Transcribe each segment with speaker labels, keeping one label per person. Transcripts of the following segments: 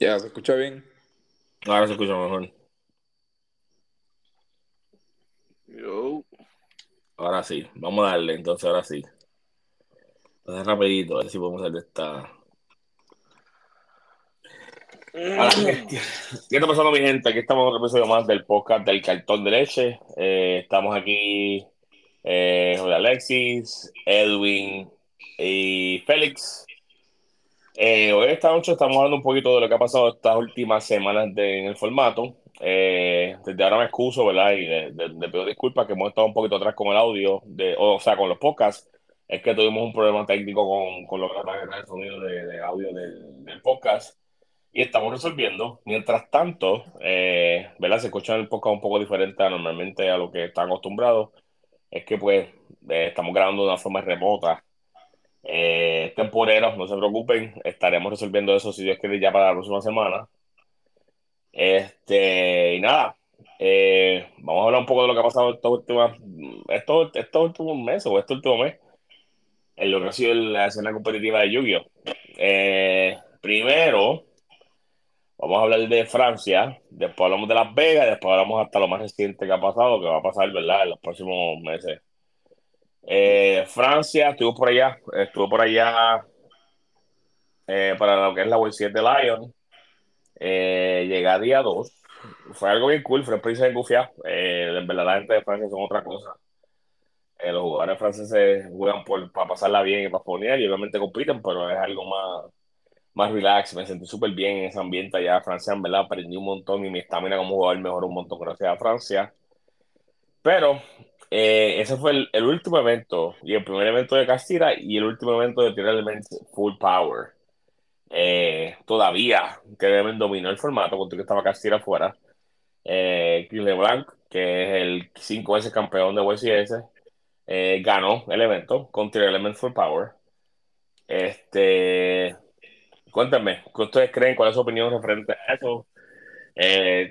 Speaker 1: Ya, ¿se escucha bien?
Speaker 2: Ahora se escucha mejor.
Speaker 3: Yo.
Speaker 2: Ahora sí, vamos a darle, entonces ahora sí. Entonces rapidito, a ver si podemos hacer de esta. Ahora, ¿qué, qué está pasando mi gente? Aquí estamos en otro episodio más del podcast del cartón de leche. Eh, estamos aquí, eh, Jorge Alexis, Edwin y Félix. Eh, hoy esta noche estamos hablando un poquito de lo que ha pasado estas últimas semanas de- en el formato. Eh, desde ahora me excuso, ¿verdad? Y de, de- de pido disculpas que hemos estado un poquito atrás con el audio, de, o, sea, con los podcasts. Es que tuvimos un problema técnico con, con los de sonido de, de audio del, del podcast y estamos resolviendo. Mientras tanto, eh, ¿verdad? Se escucha el podcast un poco diferente a normalmente a lo que están acostumbrados. Es que pues eh, estamos grabando de una forma remota. Eh, temporeros, no se preocupen, estaremos resolviendo eso si Dios quiere ya para la próxima semana. Este, y nada, eh, vamos a hablar un poco de lo que ha pasado estos últimos, estos, estos últimos meses o este último mes en lo que ha sido la escena competitiva de Yu-Gi-Oh! Eh, primero, vamos a hablar de Francia, después hablamos de Las Vegas, después hablamos hasta lo más reciente que ha pasado, que va a pasar, ¿verdad?, en los próximos meses. Eh, Francia, estuvo por allá, estuvo por allá eh, para lo que es la World 7 Lion. Eh, llegué a día 2. Fue algo bien cool, fue el príncipe. Eh, en verdad, la gente de Francia son otra cosa. Eh, los jugadores franceses juegan por, para pasarla bien y para poner, y obviamente compiten, pero es algo más, más relax. Me sentí súper bien en ese ambiente allá de Francia, en verdad, aprendí un montón y mi estamina como jugador mejoró un montón gracias a Francia. Pero eh, ese fue el, último evento, y el primer evento de Castilla y el último evento de Tierra Elements Full Power. Eh, todavía que dominó el formato, contra que estaba Castilla afuera. Eh, Chris LeBlanc, que es el cinco veces campeón de WCS, eh, ganó el evento con Tierra Elements Full Power. Este, cuéntame, ¿qué ustedes creen? ¿Cuál es su opinión referente a eso? Eh,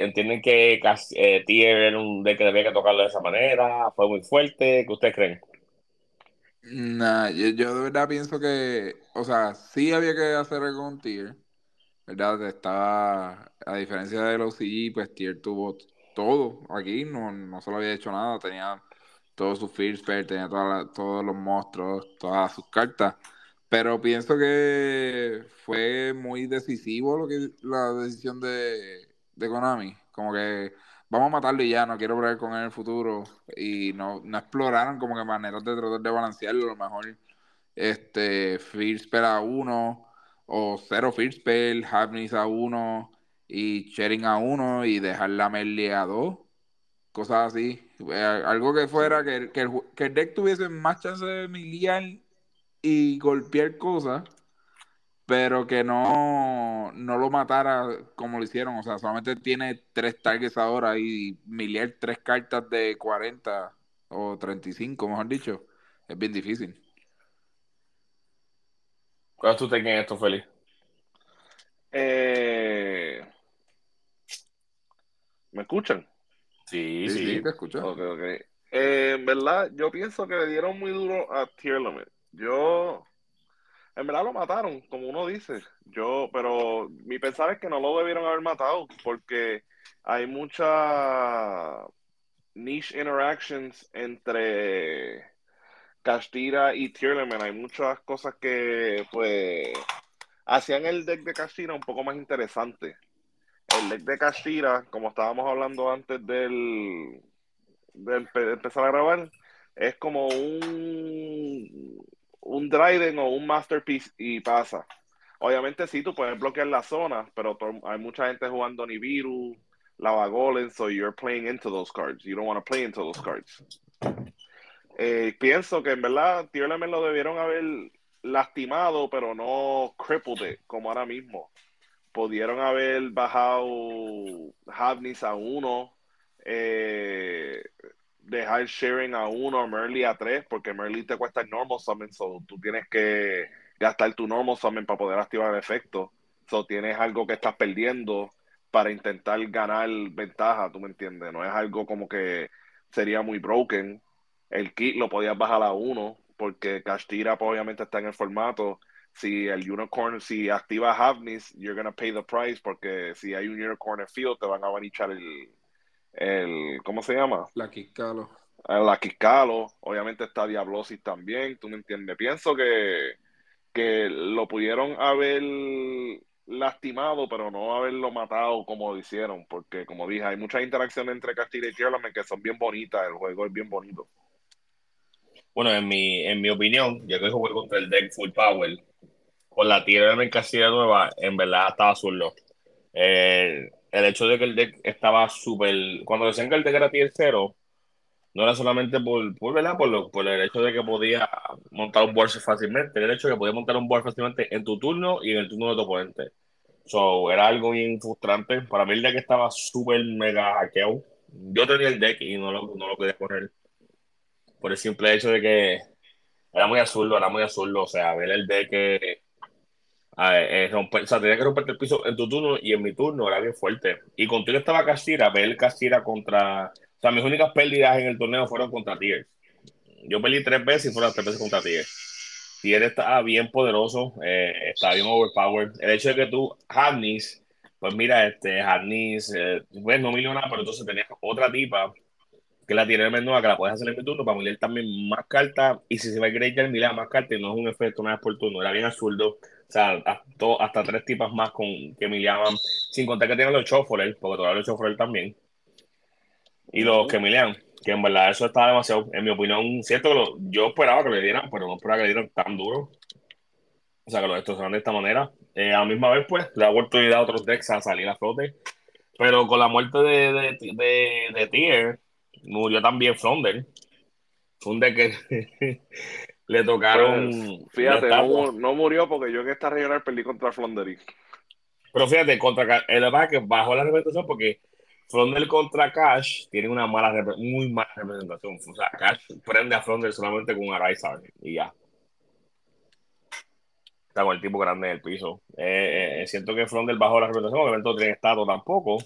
Speaker 2: ¿entienden que eh, Tier era un deck que debía que tocarlo de esa manera? ¿Fue muy fuerte? ¿Qué ustedes creen?
Speaker 1: Nah, yo, yo de verdad pienso que, o sea, sí había que hacer con Tier, ¿verdad? Estaba, a diferencia de los CG, pues Tier tuvo todo aquí, no, no solo había hecho nada, tenía todos sus Pair, tenía toda la- todos los monstruos, todas sus cartas, pero pienso que fue muy decisivo lo que la decisión de, de Konami, como que vamos a matarlo y ya, no quiero bregar con él en el futuro. Y no, no exploraron como que maneras de tratar de balancearlo. A lo mejor este First Spell a uno, o cero First Spell, Havnis a uno, y Sharing a uno, y dejar la Merly a dos. Cosas así. Eh, algo que fuera que, que, el, que el deck tuviese más chance de miliar y golpear cosas pero que no, no lo matara como lo hicieron. O sea, solamente tiene tres targets ahora y miliar tres cartas de 40 o 35, mejor dicho. Es bien difícil.
Speaker 2: ¿Cuál es tu take en esto, Félix?
Speaker 3: Eh, ¿Me escuchan?
Speaker 2: Sí,
Speaker 1: Sí,
Speaker 2: sí.
Speaker 1: sí, te escucho.
Speaker 3: Ok, ok. Eh, en verdad, yo pienso que le dieron muy duro a Tier Limit. Yo, en verdad lo mataron, como uno dice. Yo, pero mi pensar es que no lo debieron haber matado porque hay mucha niche interactions entre Castira y Tier Limit. Hay muchas cosas que, pues, hacían el deck de Castira un poco más interesante. El deck de Castira, como estábamos hablando antes del, de empe- empezar a grabar, es como un, un Dryden o un Masterpiece y pasa. Obviamente sí, tú puedes bloquear la zona, pero hay mucha gente jugando Nibiru, Lava Golem, so you're playing into those cards. You don't want to play into those cards. Eh, pienso que en verdad Tier Element lo debieron haber lastimado, pero no crippled it, como ahora mismo. Pudieron haber bajado Havnis a uno, eh, dejar Sharing a uno, Merly a tres, porque Merly te cuesta el normal summon, so tú tienes que gastar tu normal summon para poder activar el efecto. So tienes algo que estás perdiendo para intentar ganar ventaja, ¿tú me entiendes? No es algo como que sería muy broken. El kit lo podías bajar a uno, porque Castira pues, obviamente está en el formato, si el unicorn, si activa Havnis, you're gonna pay the price porque si hay un unicorn en field te van a banichar el, el ¿cómo se llama?
Speaker 1: La Kikalo.
Speaker 3: La Kikalo, obviamente está Diablosis también, tú me entiendes. Pienso que, que lo pudieron haber lastimado, pero no haberlo matado como lo hicieron, porque como dije, hay muchas interacciones entre Castilla y Tierra que son bien bonitas, el juego es bien bonito.
Speaker 2: Bueno, en mi, en mi opinión, yo que jugué contra el deck Full Power, con la tierra en Castilla Nueva, en verdad estaba azul. Eh, el hecho de que el deck estaba súper. Cuando decían que el deck era tier 0, no era solamente por, por, ¿verdad? por, lo, por el hecho de que podía montar un board fácilmente, el hecho de que podía montar un board fácilmente en tu turno y en el turno de tu oponente. So, era algo bien frustrante. Para mí el deck estaba súper mega hackeado. Yo tenía el deck y no lo, no lo quería correr. Por el simple hecho de que era muy azul, era muy azul. O sea, ver el deck que eh, romper, o sea, tenía que romperte el piso en tu turno y en mi turno era bien fuerte. Y contigo estaba Castira, ver Castira contra. O sea, mis únicas pérdidas en el torneo fueron contra Tiers. Yo perdí tres veces y fueron tres veces contra Tiers. Tiers estaba bien poderoso, eh, estaba bien overpowered. El hecho de que tú, Harnis, pues mira, este, Harnis, eh, pues no nada, pero entonces tenías otra tipa que la tiene menor que la puedes hacer en mi turno para mirar también más cartas. Y si se va a ya mira más cartas y no es un efecto una vez por turno. Era bien absurdo. O sea, hasta, tres tipas más con, que miliaban, sin contar que tienen los Choforer, porque todavía los Choforer también. Y los que milian, que en verdad eso estaba demasiado, en mi opinión, cierto que yo esperaba que le dieran, pero no esperaba que le dieran tan duro. O sea, que lo destrozaran de esta manera. Eh, a la misma vez, pues, le da oportunidad a otros decks a salir a flote. Pero con la muerte de, de, de, de Tier, murió también Flonder. Fue un deck que le tocaron.
Speaker 3: Pues, fíjate, no, murió porque yo en esta regional perdí contra Flondery.
Speaker 2: Pero fíjate, contra el que bajó la representación porque Flonder contra Cash tiene una mala muy mala representación. O sea, Cash prende a Flonder solamente con un Arizar y ya. Está con el tipo grande en el piso. Eh, eh, siento que Flonder bajó la representación, obviamente no tiene estatus tampoco.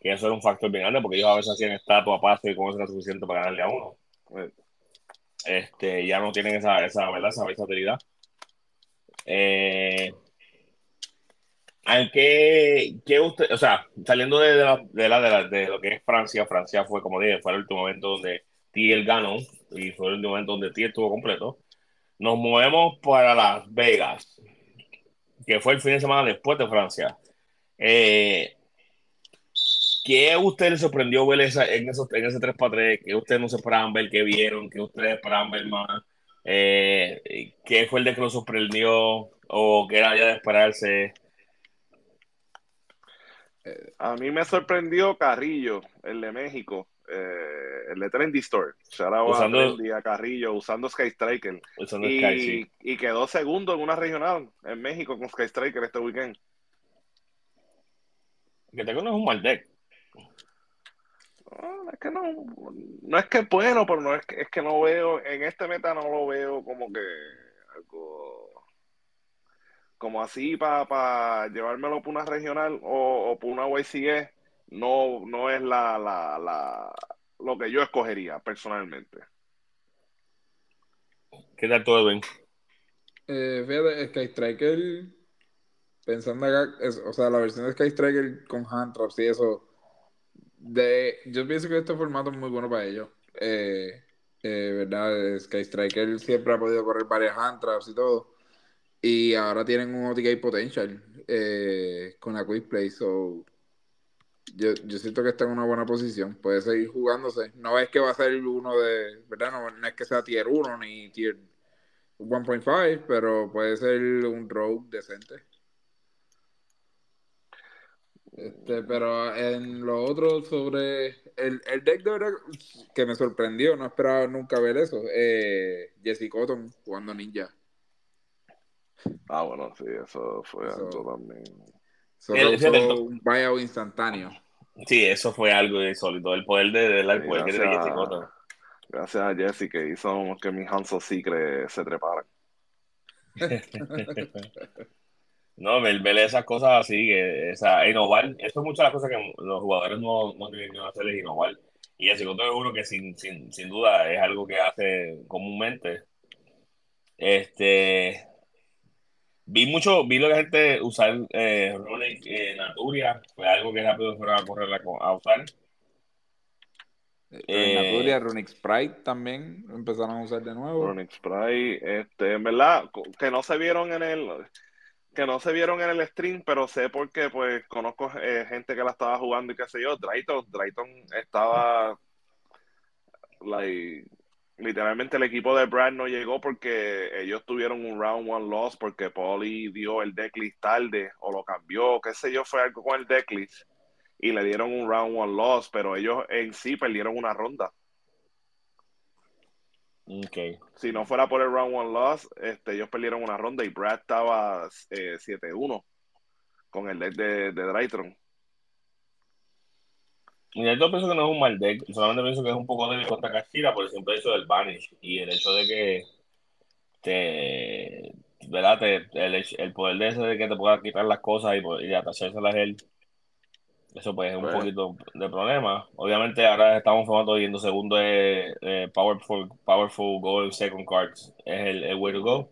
Speaker 2: Que eso era un factor bien grande porque ellos a veces hacían estatus a paso y con eso era suficiente para ganarle a uno. Este, ya no tienen esa, esa, ¿verdad? esa versatilidad. Eh, aunque, ¿qué usted, o sea, saliendo de, la, de, la, de, lo que es Francia, Francia fue, como dije, fue el último momento donde Tiel ganó y fue el último momento donde Tiel estuvo completo. Nos movemos para Las Vegas, que fue el fin de semana después de Francia. Eh, ¿Qué usted le sorprendió ver esa, en, esos, en ese 3 para 3? ¿Qué ustedes no se esperaban ver? ¿Qué vieron? ¿Qué ustedes esperaban ver más? Eh, ¿Qué fue el de que lo sorprendió? ¿O qué era ya de esperarse?
Speaker 3: Eh, a mí me sorprendió Carrillo, el de México, eh, el de Trendy Store. usando, a Carrillo usando Sky Striker. y, y quedó segundo en una regional en México con Sky Striker este weekend.
Speaker 2: Que tengo no es un mal deck.
Speaker 3: No, es que no, no es que es bueno, pero no es que, es que no veo, en este meta no lo veo como que algo como así para llevármelo por una regional o, por una YCE, no, no es la, la, la, lo que yo escogería personalmente.
Speaker 2: ¿Qué tal todo, Ben?
Speaker 1: Eh, fíjate, Sky Striker, pensando acá, o sea, la versión de Sky Striker con hand traps y eso, de, yo pienso que este formato es muy bueno para ellos. Eh, eh, ¿Verdad? Sky Striker siempre ha podido correr varias hand y todo. Y ahora tienen un OTK potential eh, con la Quick Play. So, yo, yo siento que está en una buena posición. Puede seguir jugándose. No es que va a ser uno de. ¿Verdad? No, es que sea tier 1 ni tier 1.5, pero puede ser un rogue decente. Este, pero en lo otro sobre el, el deck de verdad que me sorprendió, no esperaba nunca ver eso. Eh, Jesse Cotton jugando ninja.
Speaker 3: Ah, bueno, sí, eso fue algo también.
Speaker 1: Solo un buyout instantáneo.
Speaker 2: Sí, eso fue algo insólito. El poder de, de, el poder de Jesse Cotton.
Speaker 3: Gracias a Jesse que hizo que mi Hanso Secret se treparan.
Speaker 2: No, ver, esas cosas así, que, esa, innovar, eso es muchas de las cosas que los jugadores no, no tienen que hacer es innovar. Y el segundo es uno que sin, sin, sin duda es algo que hace comúnmente. Este, Vi mucho, vi lo que la gente usar eh, Rolex eh, Naturia, fue algo que rápido fueron a correr a, a usar.
Speaker 1: Eh, Naturia, Runic Sprite también empezaron a usar de nuevo.
Speaker 3: Runic Sprite, este, en verdad, que no se vieron en el que no se vieron en el stream, pero sé porque pues conozco eh, gente que la estaba jugando y qué sé yo. Drayton, Drayton estaba like, literalmente el equipo de Brad no llegó porque ellos tuvieron un round one loss porque Polly dio el decklist tarde o lo cambió, qué sé yo, fue algo con el decklist y le dieron un round one loss, pero ellos en sí perdieron una ronda.
Speaker 2: Okay.
Speaker 3: Si no fuera por el round one loss, este, ellos perdieron una ronda y Brad estaba eh, 7-1 con el deck de, de Drayton.
Speaker 2: Yo pienso que no es un mal deck, solamente pienso que es un poco débil contra Kashira por el simple hecho del Banish y el hecho de que te, ¿verdad? Te, el, el, poder de ese de que te pueda quitar las cosas y, y atachárselas a él eso pues es un poquito de problema. Obviamente ahora estamos formando yendo segundo de, Powerful, Powerful Goal Second Cards. Es el, el, way to go.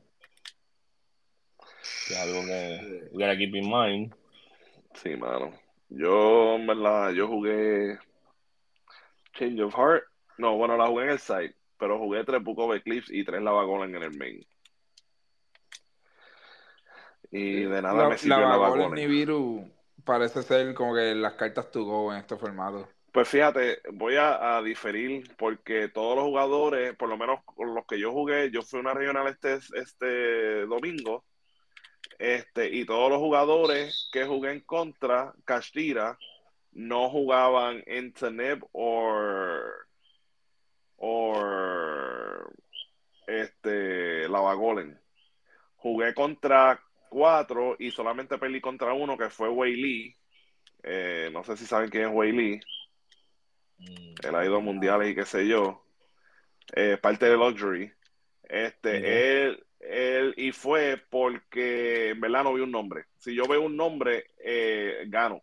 Speaker 2: es algo que we gotta keep in mind.
Speaker 3: Sí, mano. Yo, en verdad, yo jugué Change of Heart. No, bueno, la jugué en el site, pero jugué tres Book of Eclipse y tres Lavagolan en el main. Y de nada
Speaker 1: la,
Speaker 3: me sirvió
Speaker 1: Lavagolan. Nibiru parece ser como que las cartas to go en este formato.
Speaker 3: Pues fíjate, voy a, a, diferir porque todos los jugadores, por lo menos con los que yo jugué, yo fui una regional este, este domingo, este, y todos los jugadores que jugué contra, Castira, no jugaban en Teneb o o este Lavagolen. Jugué contra cuatro y solamente perdí contra uno que fue Wei Lee. Eh, no sé si saben quién es Wei Lee. Mm, Él ha ido a mundiales y qué sé yo. Eh, parte de Luxury. Este, él, él, y fue porque en verdad no vi un nombre. Si yo veo un nombre, eh, gano.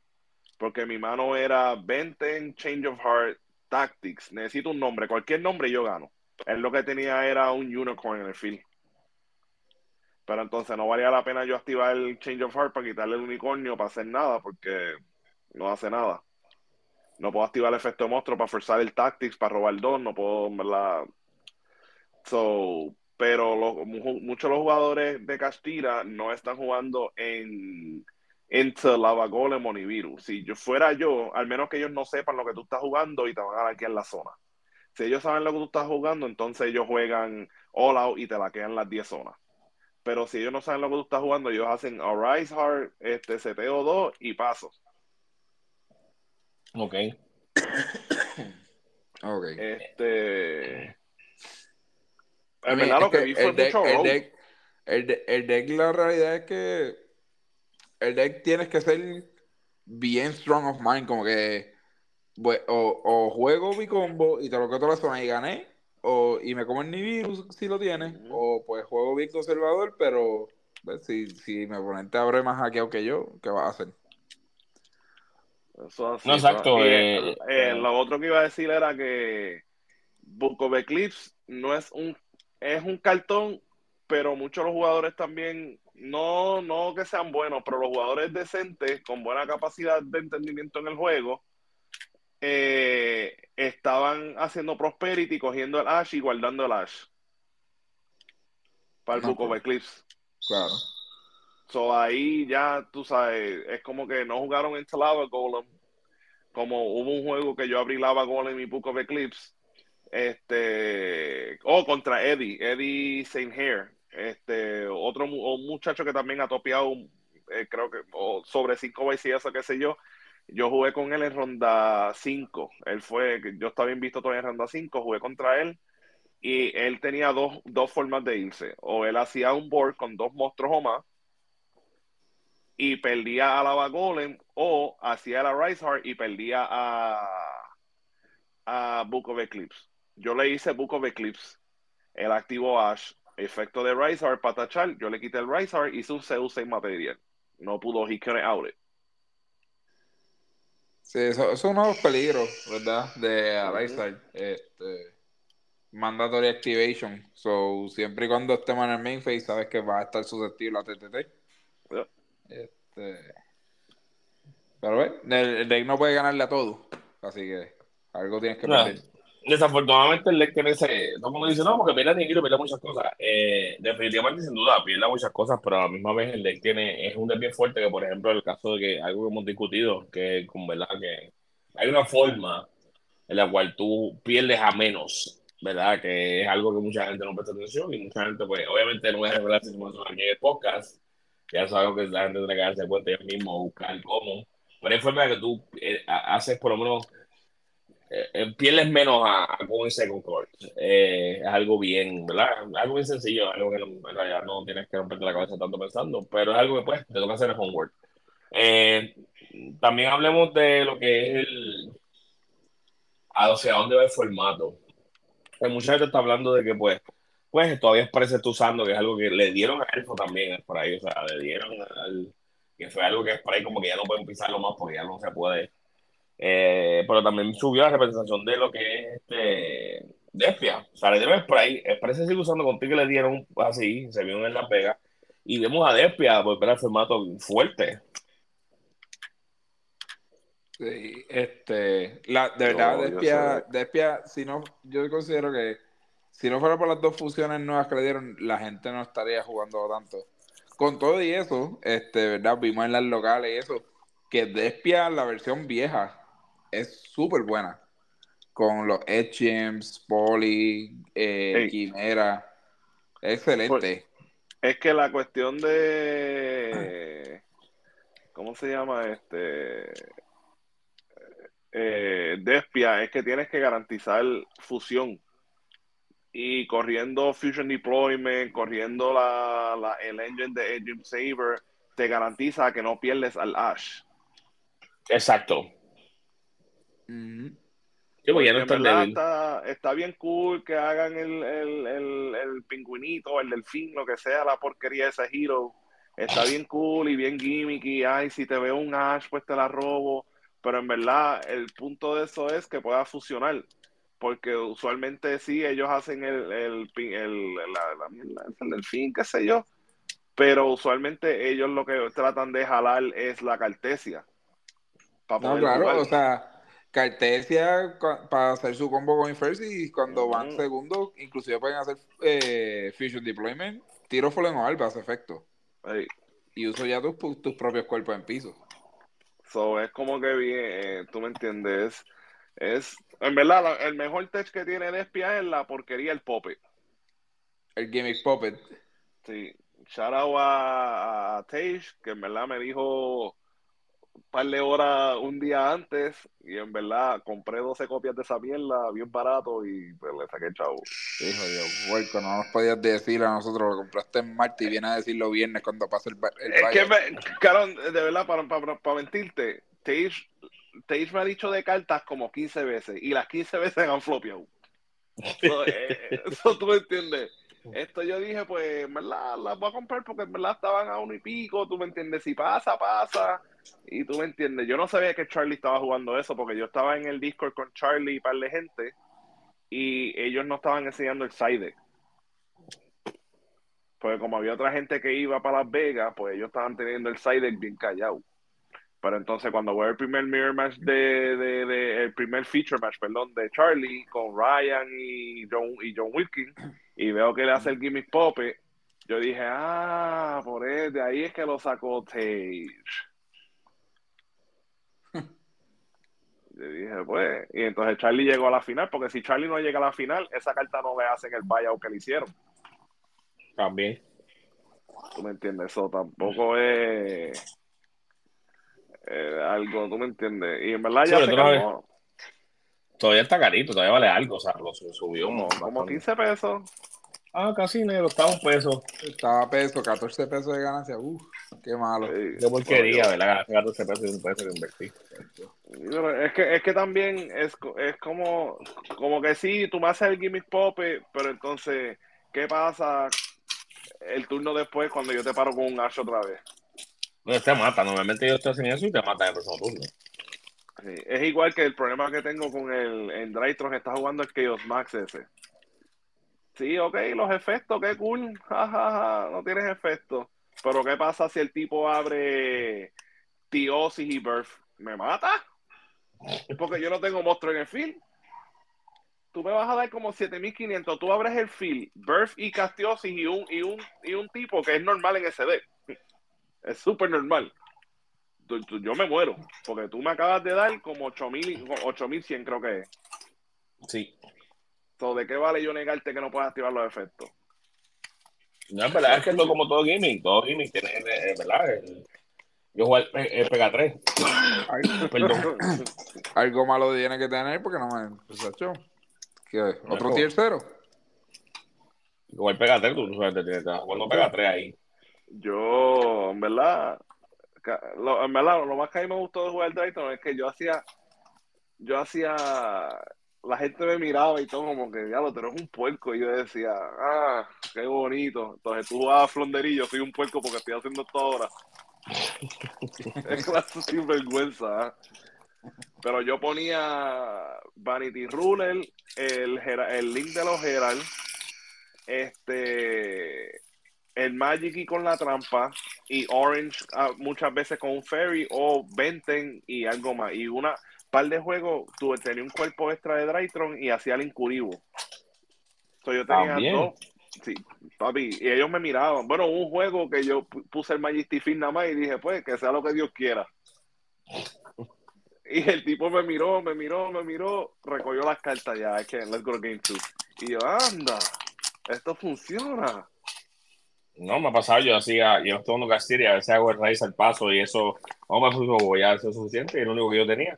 Speaker 3: Porque mi mano era Benten, Change of Heart, Tactics. Necesito un nombre. Cualquier nombre yo gano. Él lo que tenía era un unicorn en el field. Pero entonces no valía la pena yo activar el Change of Heart para quitarle el unicornio para hacer nada, porque no hace nada. No puedo activar el efecto monstruo para forzar el Tactics, para robar dos, no puedo, ¿verdad? So, pero muchos de los jugadores de Castira no están jugando en Into Lava Golem o Nibiru. Si yo fuera yo, al menos que ellos no sepan lo que tú estás jugando y te van a dar aquí en la zona. Si ellos saben lo que tú estás jugando, entonces ellos juegan All Out y te la quedan las 10 zonas pero si ellos no saben lo que tú estás jugando, ellos hacen Arise Hard, este, CTO 2 y paso.
Speaker 2: Ok.
Speaker 1: ok.
Speaker 3: Este. En verdad, lo que, vi fue
Speaker 1: el deck,
Speaker 3: mucho
Speaker 1: el deck, el, de, el deck, la realidad es que el deck tienes que ser bien strong of mind, como que o, o juego mi combo y te lo quedo la zona y gané, o, y me como el Nibiru si lo tiene, o pues juego bien conservador, pero pues, si, si mi oponente abre más hackeado que yo, ¿qué va a hacer?
Speaker 3: Eso así,
Speaker 2: no, exacto.
Speaker 3: Eh, eh, eh, lo otro que iba a decir era que Book of Eclipse no es un, es un cartón, pero muchos de los jugadores también, no, no que sean buenos, pero los jugadores decentes, con buena capacidad de entendimiento en el juego, eh, estaban haciendo Prosperity, cogiendo el Ash y guardando el Ash. Para el Book of Eclipse.
Speaker 1: Claro.
Speaker 3: So ahí ya, tú sabes, es como que no jugaron en Lava Golem. Como hubo un juego que yo abrí Lava Golem y Book of Eclipse. Este. O oh, contra Eddie, Eddie Saint Hair. Este, otro muchacho que también ha topeado, eh, creo que, sobre 5 veces y eso, qué sé yo yo jugué con él en ronda 5. Él fue, yo estaba invisto todavía en ronda 5, jugué contra él y él tenía dos, dos formas de irse. O él hacía un board con dos monstruos o más y perdía a Lava Golem o hacía la Rise Heart y perdía a, a Book of Eclipse. Yo le hice Book of Eclipse, el activo Ash, efecto de Rise Heart para tachar, yo le quité el Rise Heart, hice un Zeus en material. No pudo, couldn't out.
Speaker 1: Sí, eso, es uno de los peligros, ¿verdad? De Ariside. Este, mandatory activation. So, siempre y cuando estemos en el main phase, sabes que va a estar susceptible a TTT. Este, pero ve, el, el deck no puede ganarle a todo. Así que algo tienes que perder.
Speaker 2: Desafortunadamente el deck tiene ese, todo el mundo dice, no, porque pierde dinero, pierde muchas cosas. Eh, definitivamente, sin duda, pierde muchas cosas, pero a la misma vez el deck tiene, es un deck bien fuerte, que por ejemplo, el caso de que algo que hemos discutido, que con verdad que hay una forma en la cual tú pierdes a menos, ¿verdad? Que es algo que mucha gente no presta atención y mucha gente, pues, obviamente no voy a revelar si somos aquí en el podcast, ya algo que la gente tiene que darse cuenta ellos mismos, buscar cómo, pero hay forma de que tú eh, ha- haces por lo menos eh, eh, pierdes menos a, a con ese Concord. Eh, es algo bien, ¿verdad? Algo bien sencillo, algo que no, en realidad no tienes que romperte la cabeza tanto pensando, pero es algo que pues te toca hacer el homework. Eh, también hablemos de lo que es el hacia dónde va el formato. Pues mucha gente está hablando de que pues, pues todavía parece tú usando, que es algo que le dieron a Elfo también por ahí, o sea, le dieron al, que fue algo que por ahí como que ya no pueden pisarlo más porque ya no se puede. Eh, pero también subió la representación de lo que es este Despia. O sea, le dieron spray. Spray se sigue usando contigo que le dieron así, se vio en Las Vegas. Y vemos a Despia volver al formato fuerte.
Speaker 1: Sí, este, la, de verdad, Despia. Despia, si no, yo considero que si no fuera por las dos fusiones nuevas que le dieron, la gente no estaría jugando tanto. Con todo y eso, este, verdad, vimos en las locales y eso, que Despia, la versión vieja, es súper buena. Con los Etchems, Poli, eh. Quimera. Excelente.
Speaker 3: Es que la cuestión de. ¿Cómo se llama este? Eh, Despia es que tienes que garantizar fusión. Y corriendo Fusion Deployment, corriendo la, la- el engine de Engine Saver, te garantiza que no pierdes al Ash.
Speaker 2: Exacto. Sí, porque ya no
Speaker 3: en
Speaker 2: es tan
Speaker 3: verdad
Speaker 2: débil.
Speaker 3: está, está bien cool que hagan el, el, el, el pingüinito, el delfín, lo que sea, la porquería de ese hero. Está bien cool y bien gimmicky. Ay, si te veo un Ash, pues te la robo. Pero en verdad, el punto de eso es que pueda fusionar. Porque usualmente sí, ellos hacen el, el, el, la, el delfín, qué sé yo. Pero usualmente ellos lo que tratan de jalar es la cartesia. Para
Speaker 1: No,
Speaker 3: poder
Speaker 1: claro,
Speaker 3: jugar.
Speaker 1: o sea, Cartesia para hacer su combo con Infersi y cuando van segundo, inclusive pueden hacer eh, Fusion Deployment, tiro Fallen o Alba hace efecto. Y uso ya tus, tus propios cuerpos en piso.
Speaker 3: So, es como que bien, eh, tú me entiendes. Es, en verdad, la- el mejor tech que tiene Despia es la porquería el Pope.
Speaker 1: El Gimmick Puppet.
Speaker 3: Sí. Shout out a, a Tage, que en verdad me dijo un par de horas un día antes. Y en verdad compré 12 copias de esa mierda, bien barato, y pues le saqué chavo.
Speaker 1: Hijo Dios, huerco, no nos podías decir a nosotros, lo compraste en martes y viene a decirlo viernes cuando pase el, el
Speaker 3: Es que, me, cabrón, de verdad, para, para, para mentirte, Tage, Tage me ha dicho de cartas como 15 veces, y las 15 veces han flopeado. So, eh, Eso tú me entiendes. Esto yo dije, pues, en verdad, las voy a comprar porque en verdad estaban a uno y pico, tú me entiendes. Si pasa, pasa. Y tú me entiendes. Yo no sabía que Charlie estaba jugando eso porque yo estaba en el Discord con Charlie y par de gente y ellos no estaban enseñando el side. Porque como había otra gente que iba para Las Vegas, pues ellos estaban teniendo el side bien callado. Pero entonces cuando voy al primer mirror match de, de, el primer feature match, perdón, de Charlie con Ryan y John y John Wilkins y veo que le hace el gimmick pope, yo dije, ah, por eso, de ahí es que lo sacó Tage. Yo dije, pues, y entonces Charlie llegó a la final, porque si Charlie no llega a la final, esa carta no le hacen el buyout que le hicieron.
Speaker 2: También.
Speaker 3: ¿Tú me entiendes? Eso tampoco es eh, algo, ¿tú me entiendes? Y en verdad ya se calmó,
Speaker 2: Todavía está carito, todavía vale algo. O sea, lo su- subió
Speaker 3: como, como
Speaker 2: bastante.
Speaker 3: 15 pesos.
Speaker 2: Ah, casi negro, está un peso.
Speaker 1: Estaba peso, 14 pesos de ganancia. Uf, qué malo.
Speaker 3: Sí.
Speaker 2: Qué porquería, ¿verdad? Ganar 14 pesos y un peso que invertí.
Speaker 3: Es que, es que también es, es como, como que sí, tú me haces el gimmick pop, eh, pero entonces, ¿qué pasa el turno después cuando yo te paro con un Ash otra vez?
Speaker 2: No, te mata. Normalmente yo estoy haciendo eso y te mata en el próximo turno.
Speaker 3: Sí, Es igual que el problema que tengo con el en Drytron, está jugando el Chaos Max ese. Sí, ok, los efectos, qué cool, jajaja, no tienes efectos. Pero ¿qué pasa si el tipo abre Tiosis y Birth? ¿Me mata? Porque yo no tengo monstruo en el field. Tú me vas a dar como 7500. Tú abres el field, Birth y Castiosis y un, y, un, y un tipo que es normal en deck. Es súper normal. Yo me muero. Porque tú me acabas de dar como 8000, 8100, creo que es.
Speaker 2: Sí.
Speaker 3: So, ¿De qué vale yo negarte que no puedas activar los efectos?
Speaker 2: No, es verdad, es que esto como todo gaming, todo gaming tiene, eh, ¿verdad? El- yo juego el, el Pega 3. Perdón.
Speaker 1: Algo malo tiene que tener porque no me. Pues, hecho. ¿Qué? ¿Otro
Speaker 2: No.
Speaker 1: tier cero?
Speaker 2: Igual el Pega 3, tú sabes, te tienes jugando Pega 3 ahí.
Speaker 3: Yo, en verdad, lo, en verdad, lo más que a mí me gustó de jugar Dayton es que yo hacía, yo hacía, la gente me miraba y todo como que, diablo, tú eres un puerco. Y yo decía, ah, qué bonito. Entonces tú jugabas flonderillo, soy un puerco porque estoy haciendo esto ahora. es clase sin vergüenza. ¿ah? Pero yo ponía Vanity Ruler, el, el link de los Herald, este, el Magic y con la trampa, y Orange ah, muchas veces con un Fairy, o Venten y algo más. Y una par de juegos, tuve, tenía un cuerpo extra de Drytron y hacía el incurivo. So, yo tenía
Speaker 2: También.
Speaker 3: dos. Sí, papi, y ellos me miraban. Bueno, un juego que yo pu- puse el Majesty Fin nada más y dije, pues, que sea lo que Dios quiera. Y el tipo me miró, me miró, me miró, recogió las cartas ya, es que let's go game two. Y yo, anda, esto funciona.
Speaker 2: No, me ha pasado, yo hacía, yo estoy jugando Castilla y a veces hago el raíz al paso y eso, no me puso ya eso es suficiente es lo único que yo tenía.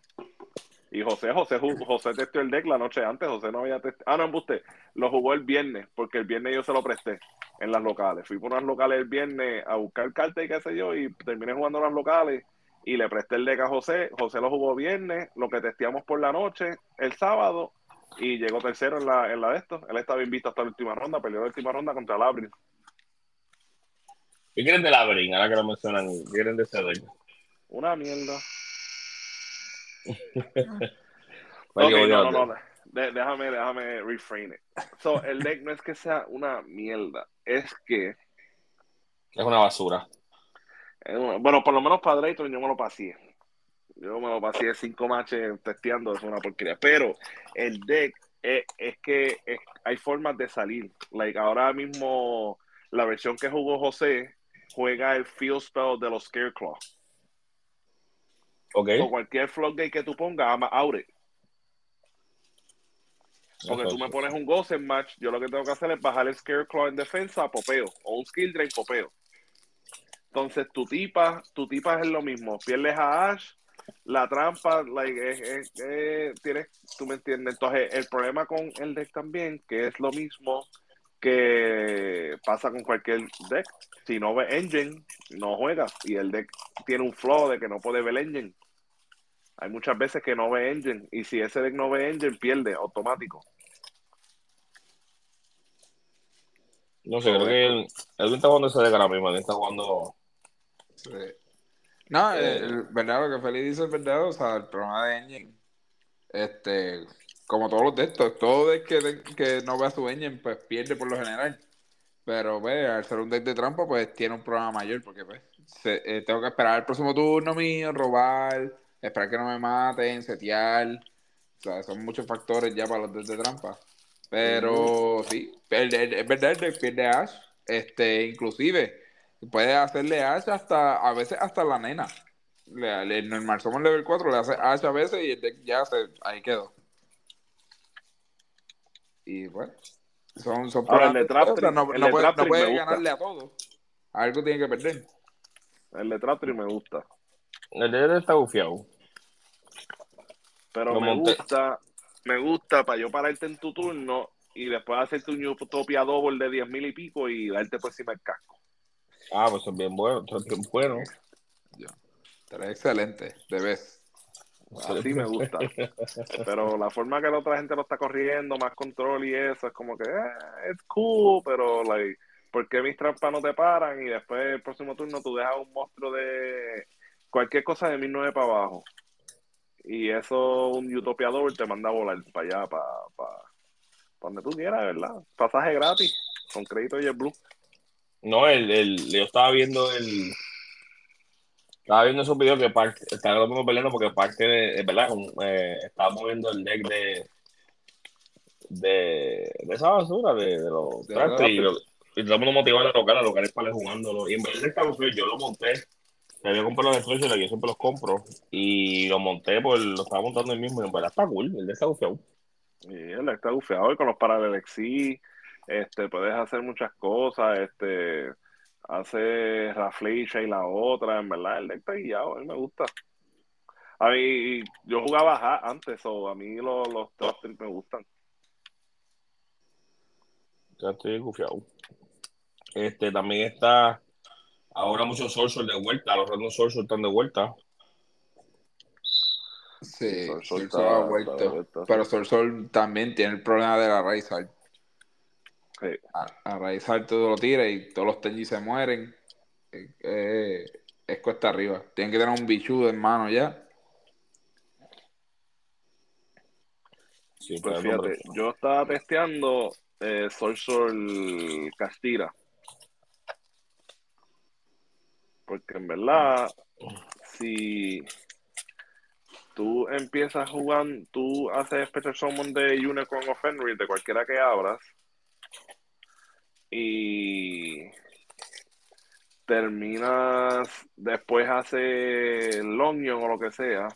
Speaker 3: Y José, José, José testeó el deck la noche antes, José no había testeado. Ah, no, embuste, lo jugó el viernes, porque el viernes yo se lo presté en las locales. Fui por unas locales el viernes a buscar cartas y qué sé yo, y terminé jugando las locales y le presté el deck a José. José lo jugó viernes, lo que testeamos por la noche, el sábado, y llegó tercero en la, en la de estos. Él estaba invicto hasta la última ronda, peleó la última ronda contra el Abril.
Speaker 2: ¿Qué quieren de Labyrinth? Ahora que lo mencionan, ¿qué quieren de ese deck?
Speaker 3: Una mierda.
Speaker 2: Vale,
Speaker 3: Ok,
Speaker 2: voy
Speaker 3: no, no, no. De- déjame, déjame reframe it. So, el deck no es que sea una mierda, es que,
Speaker 2: Es una basura.
Speaker 3: bueno, por lo menos para Drayton yo me lo pasé. Yo me lo pasé cinco matches testeando, es una porquería. Pero el deck es, es que es- hay formas de salir. Like ahora mismo, la versión que jugó José juega el Field Spell de los Scareclaw.
Speaker 2: ¿Ok?
Speaker 3: O cualquier floodgate que tú pongas, ama it. Porque tú me pones un Ghost en match, yo lo que tengo que hacer es bajar el Scareclaw en defensa a popeo, o un Skill Drain popeo. Entonces tu tipa, tu tipa es lo mismo, pierdes a Ash, la trampa, like, es- es- es- tienes, tú me entiendes. Entonces el problema con el deck también, que es lo mismo que pasa con cualquier deck, si no ve Engine, no juegas, y el deck tiene un flow de que no puede ver Engine. Hay muchas veces que no ve Engine, y si ese deck no ve Engine, pierde automático.
Speaker 2: No sé, creo que el, Edwin está jugando ese deck ahora mismo. Edwin está jugando.
Speaker 1: Sí. No, el, verdad, lo que Feli dice es verdad, o sea, el problema de Engine, este, como todos los de estos, todo deck que, que no vea su Engine, pues pierde por lo general. Pero, pues, al ser un deck de trampa, pues tiene un problema mayor, porque, pues, se- eh, tengo que esperar el próximo turno mío, robar, esperar que no me maten, setear. O sea, son muchos factores ya para los decks de trampa. Pero, sí, es verdad, el deck pierde Ash. Este, inclusive, puede hacerle Ash hasta, a veces hasta la nena. Le, le- normal somos level 4, le hace Ash a veces y el deck ya se, ahí quedó. Y bueno, son, son
Speaker 3: Ahora, el de
Speaker 1: problemas,
Speaker 3: Trap
Speaker 1: o sea, no,
Speaker 3: el
Speaker 1: no
Speaker 3: de
Speaker 1: puede, no puede ganarle a todo. Algo tiene que perder.
Speaker 3: El de Traptree me gusta.
Speaker 2: El deck está bufiado.
Speaker 3: Pero
Speaker 2: Lo
Speaker 3: me
Speaker 2: monté.
Speaker 3: gusta, me gusta para yo pararte en tu turno y después hacerte un Utopia Double de 10 mil y pico y darte por encima el casco.
Speaker 2: Ah, pues es bien bueno. eso es bien bueno.
Speaker 1: Pero excelente, de vez.
Speaker 3: Así me gusta. Pero la forma que la otra gente lo está corriendo, más control y eso, es como que eh, es cool, pero like, ¿por qué mis trampas no te paran? Y después el próximo turno tú dejas un monstruo de cualquier cosa de 1009 para abajo. Y eso, un Utopia Double te manda a volar para allá, para, para, para donde tú quieras, ¿verdad? Pasaje gratis, con crédito y el blue.
Speaker 2: No, el, el, yo estaba viendo el. Estaba viendo esos videos que parte, estaba lo mismo peleando porque parte de, verdad, eh, estaba moviendo el deck de, de, de esa basura, de, de los
Speaker 1: De
Speaker 2: trastes, y, lo- y todo el mundo motivado a tocar a los caras para jugándolo. Y en verdad estaba feo, yo lo monté. Me había comprado los de Treasure, yo siempre los compro. Y lo monté, pues lo estaba montando el mismo. Y en verdad está cool, el de está feo.
Speaker 3: Y él está bufeado y con los paralelexí, este, puedes hacer muchas cosas, este, hace Rafleisha y la otra, en verdad, el deck está guiado, a mí me gusta. A mí, yo jugaba ja- antes, o a mí los, los me gustan.
Speaker 2: Ya estoy gufiado. Este, también está ahora muchos Sorcerer de vuelta, los random Sorcerer están de vuelta.
Speaker 1: Sí,
Speaker 3: Sol está- de vuelta,
Speaker 1: Pero Sol también tiene el problema de la raíz art.
Speaker 3: Sí.
Speaker 1: A, a raíz todo lo tira y todos los Tenji se mueren. Eh, eh, es cuesta arriba. Tienen que tener un bichu en mano ya.
Speaker 2: Sí,
Speaker 3: Pues fíjate, yo estaba testeando eh, Sorcerer Castira. Porque en verdad, si tú empiezas jugando, tú haces Special Summon de Unicorn o Fenrir, de cualquiera que abras, y terminas, después hace Longion o lo que sea.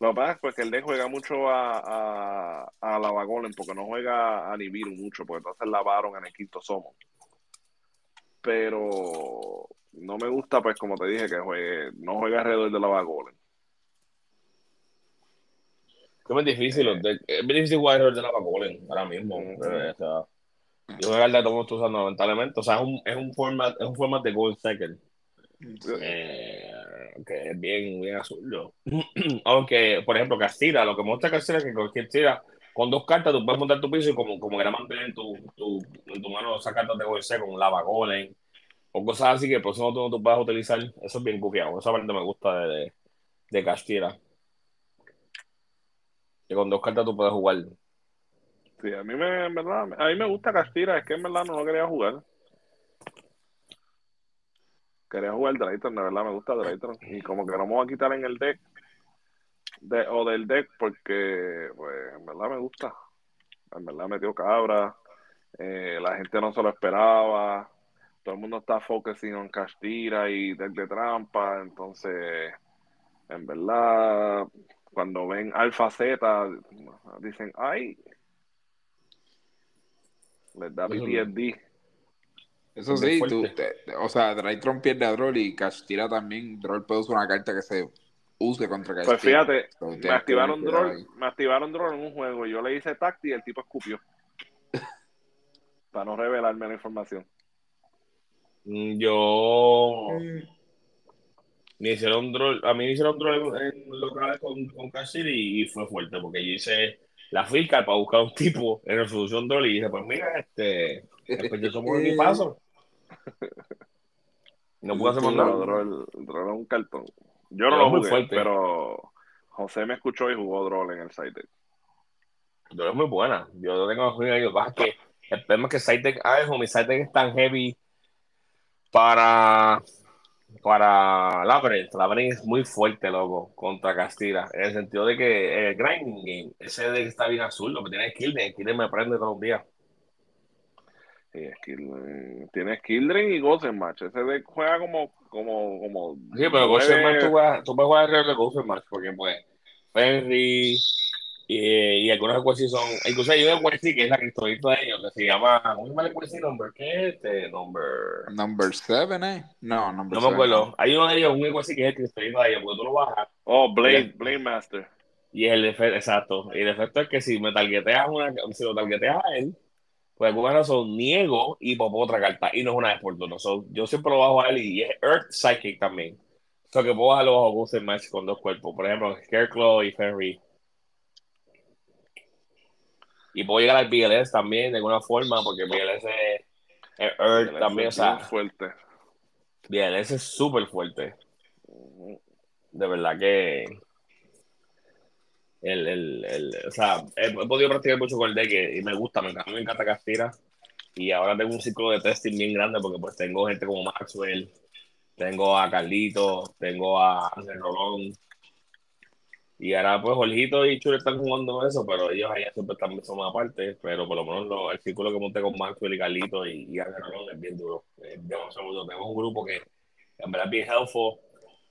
Speaker 3: Lo que pasa es pues, que el deck juega mucho a, a, a Lava Golem porque no juega a Nibiru mucho, porque entonces lavaron en el quinto Summon. Pero no me gusta, pues como te dije, que juegue, no juegue alrededor de Lava Golem.
Speaker 2: Es muy difícil, decks- es muy difícil jugar el de la Golem ahora mismo.
Speaker 3: Ujú.
Speaker 2: Eh, o sea, yo que de todo el mundo está usando lamentablemente. O sea, es un, es un format, es un format de Gold Second. Eh, que es bien, bien azul. Aunque, por ejemplo, Castira, lo que muestra Castira es que cualquier tira, con dos cartas tú puedes montar tu piso y como, como quieras mantener en tu, tu, en tu mano esas cartas de Gold Second, Lava Golem, o cosas así que el próximo turno tú puedas utilizar. Eso es bien gufiado. Esa parte me gusta de, de, de Castira. Que con dos cartas tú puedes jugar.
Speaker 3: Sí, a mí me, en verdad, a mí me gusta Castira, es que en verdad no lo quería jugar. Quería jugar Drayton, de verdad me gusta Drayton. Y como que no me voy a quitar en el deck, de, o del deck, porque, pues, en verdad me gusta. En verdad metió cabra, eh, la gente no se lo esperaba, todo el mundo está focusing en Castira y deck de trampa, entonces, en verdad, cuando ven Alpha Z, dicen, ay, les da. PTSD.
Speaker 1: Eso sí, tú, te- o sea, Draytron pierde a Droll y Castira también. Droll puede usar una carta que se use contra Castira.
Speaker 3: Pues fíjate,
Speaker 1: So,
Speaker 3: me activaron Droll, me activaron Droll en un juego. Yo le hice tacti y el tipo escupió. Para no revelarme la información.
Speaker 2: Mm, Yo. Me hicieron draw, a mí me hicieron draw en, en locales con, con Cashir y, y fue fuerte porque yo hice la fiscal para buscar un tipo en resolución draw y dije, pues mira, este, pues yo somos un equipazo. No puedo hacer más nada.
Speaker 3: Droll, Droll es un cartón. Yo no
Speaker 2: Droll
Speaker 3: lo jugué,
Speaker 2: fuerte.
Speaker 3: pero José me escuchó y jugó Droll en el site.
Speaker 2: Draw es muy buena. Yo no tengo que pasa es que el problema es que Cytec, ah, mi Cytec es tan heavy para para Labyrinth. Labyrinth es muy fuerte, loco, contra Castira. En el sentido de que el grinding game, ese de que está bien azul, lo que tiene es Kilden. Kilden me prende todos los días.
Speaker 3: Y Skill, tiene Skildren y Match. Ese deck juega como, como, como.
Speaker 2: Sí, pero Ghost Match tú, tú puedes jugar alrededor de Ghost Match porque pues Henry y, y algunos Equacy son. Incluso hay un Equacy que es la criptonita de ellos que se llama. ¿Cómo se llama el number? ¿Qué es este number?
Speaker 1: Number 7, ¿eh? No, number
Speaker 2: No me
Speaker 1: seven,
Speaker 2: acuerdo. Hay uno de ellos, un Equacy que es el criptonita de ellos porque tú lo bajas.
Speaker 3: Oh, Blade. Blade Master.
Speaker 2: Y el efecto, exacto. Y el efecto es que si me targeteas una, si lo targeteas a él, pues alguna razón niego y pongo otra carta. Y no es una vez por turno. So, yo siempre lo bajo a él y es Earth Psychic también. O sea que puedo bajarlo bajo Ghost Match con dos cuerpos. Por ejemplo, Scarecrow y Fenry. Y puedo llegar al BLS también de alguna forma, porque BLS es, es Earth también. O
Speaker 3: es bien
Speaker 2: sea,
Speaker 3: fuerte.
Speaker 2: BLS es súper fuerte. De verdad que el, el, el, o sea, he, he podido practicar mucho con el deck y, y me gusta, me encanta, me encanta Castira. Y ahora tengo un ciclo de testing bien grande porque pues tengo gente como Maxwell, tengo a Carlito, tengo a Ángel Rolón. Y ahora pues Jorgito y Chule están jugando eso, pero ellos allá siempre están son aparte. Pero por lo menos lo, el círculo que monté con Maxwell y Carlito y, y Rolón es bien duro. Es demasiado duro. Tenemos un grupo que en verdad es bien helpful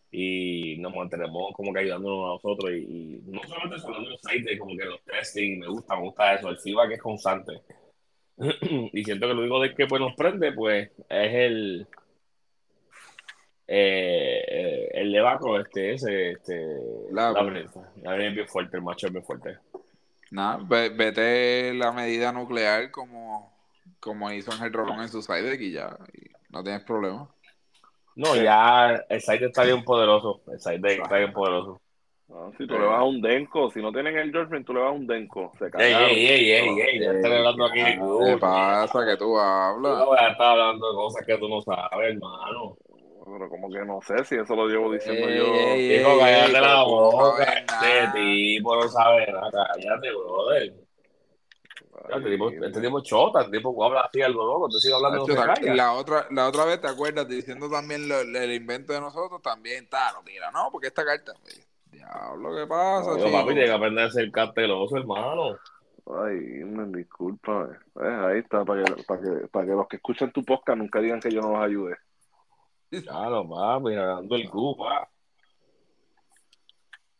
Speaker 2: y nos mantenemos como que ayudándonos a nosotros. Y, y no solamente hablando de los sites, como que los testing, me gusta, me gusta eso. El feedback es constante. y siento que lo único de que pues, nos prende, pues, es el eh, el Levaco, este, ese, este,
Speaker 1: La-
Speaker 2: la prensa. La es bien fuerte, el macho es bien fuerte.
Speaker 1: Nada, ve- vete la medida nuclear como, como hizo Ángel Rolón en su side y ya. y no tienes problema.
Speaker 2: No, ya el site está bien poderoso. El site está bien poderoso.
Speaker 3: No, si tú le vas a un Denko, si no tienen el Judgment, tú le vas a un Denko. Se
Speaker 2: Ey,
Speaker 3: cagaron.
Speaker 2: ey, ey, ey, ey, ya están hablando aquí.
Speaker 1: ¿Qué pasa que tú hablas?
Speaker 2: no voy a estar hablando de cosas que tú no sabes, hermano.
Speaker 3: Pero como que no sé si eso lo llevo diciendo
Speaker 1: Ey,
Speaker 3: yo.
Speaker 1: ey,
Speaker 2: Dijo, cállate la
Speaker 1: tú
Speaker 2: boca. Este tipo no sabe nada. Cállate, brother. Este tipo, este tipo es chota, este tipo habla así algo loco, te sigue hablando
Speaker 1: ¿te-
Speaker 2: calla.
Speaker 1: la otra, la otra vez te acuerdas diciendo también lo- el invento de nosotros, también está, lo tira, no, porque esta carta. Diablo, ¿qué pasa,
Speaker 3: No,
Speaker 2: papi, tiene que aprender a ser carteloso, hermano.
Speaker 3: Ay, me disculpa. eh. ahí está, para que, para, que, para que los que escuchan tu podcast nunca digan que yo no los ayude.
Speaker 2: Claro, papi, ganando el Q, pa.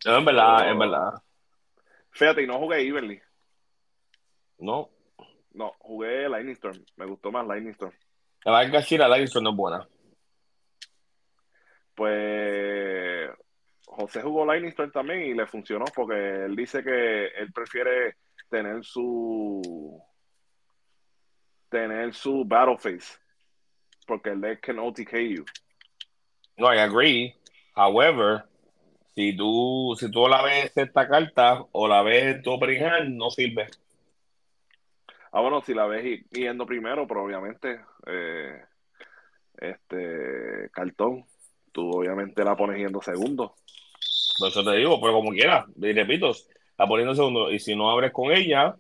Speaker 2: No, en verdad, en verdad.
Speaker 3: Fíjate, y no jugué Everly.
Speaker 2: No.
Speaker 3: No, jugué Lightning Storm. Me gustó más Lightning Storm.
Speaker 2: La verdad es que Shira Lightning no es buena.
Speaker 3: Pues José jugó Lightning Storm también y le funcionó porque él dice que él prefiere tener su tener su battle face porque el deck can OTK you.
Speaker 2: No, I agree. However, si tú, si tú la ves esta carta o la ves en tu opening hand, no sirve.
Speaker 3: Ah, bueno, si la ves yendo primero, pero obviamente eh, este cartón, tú obviamente la pones yendo segundo.
Speaker 2: Por eso te digo, pero como quieras. Y repito, la poniendo en segundo. Y si no abres con ella,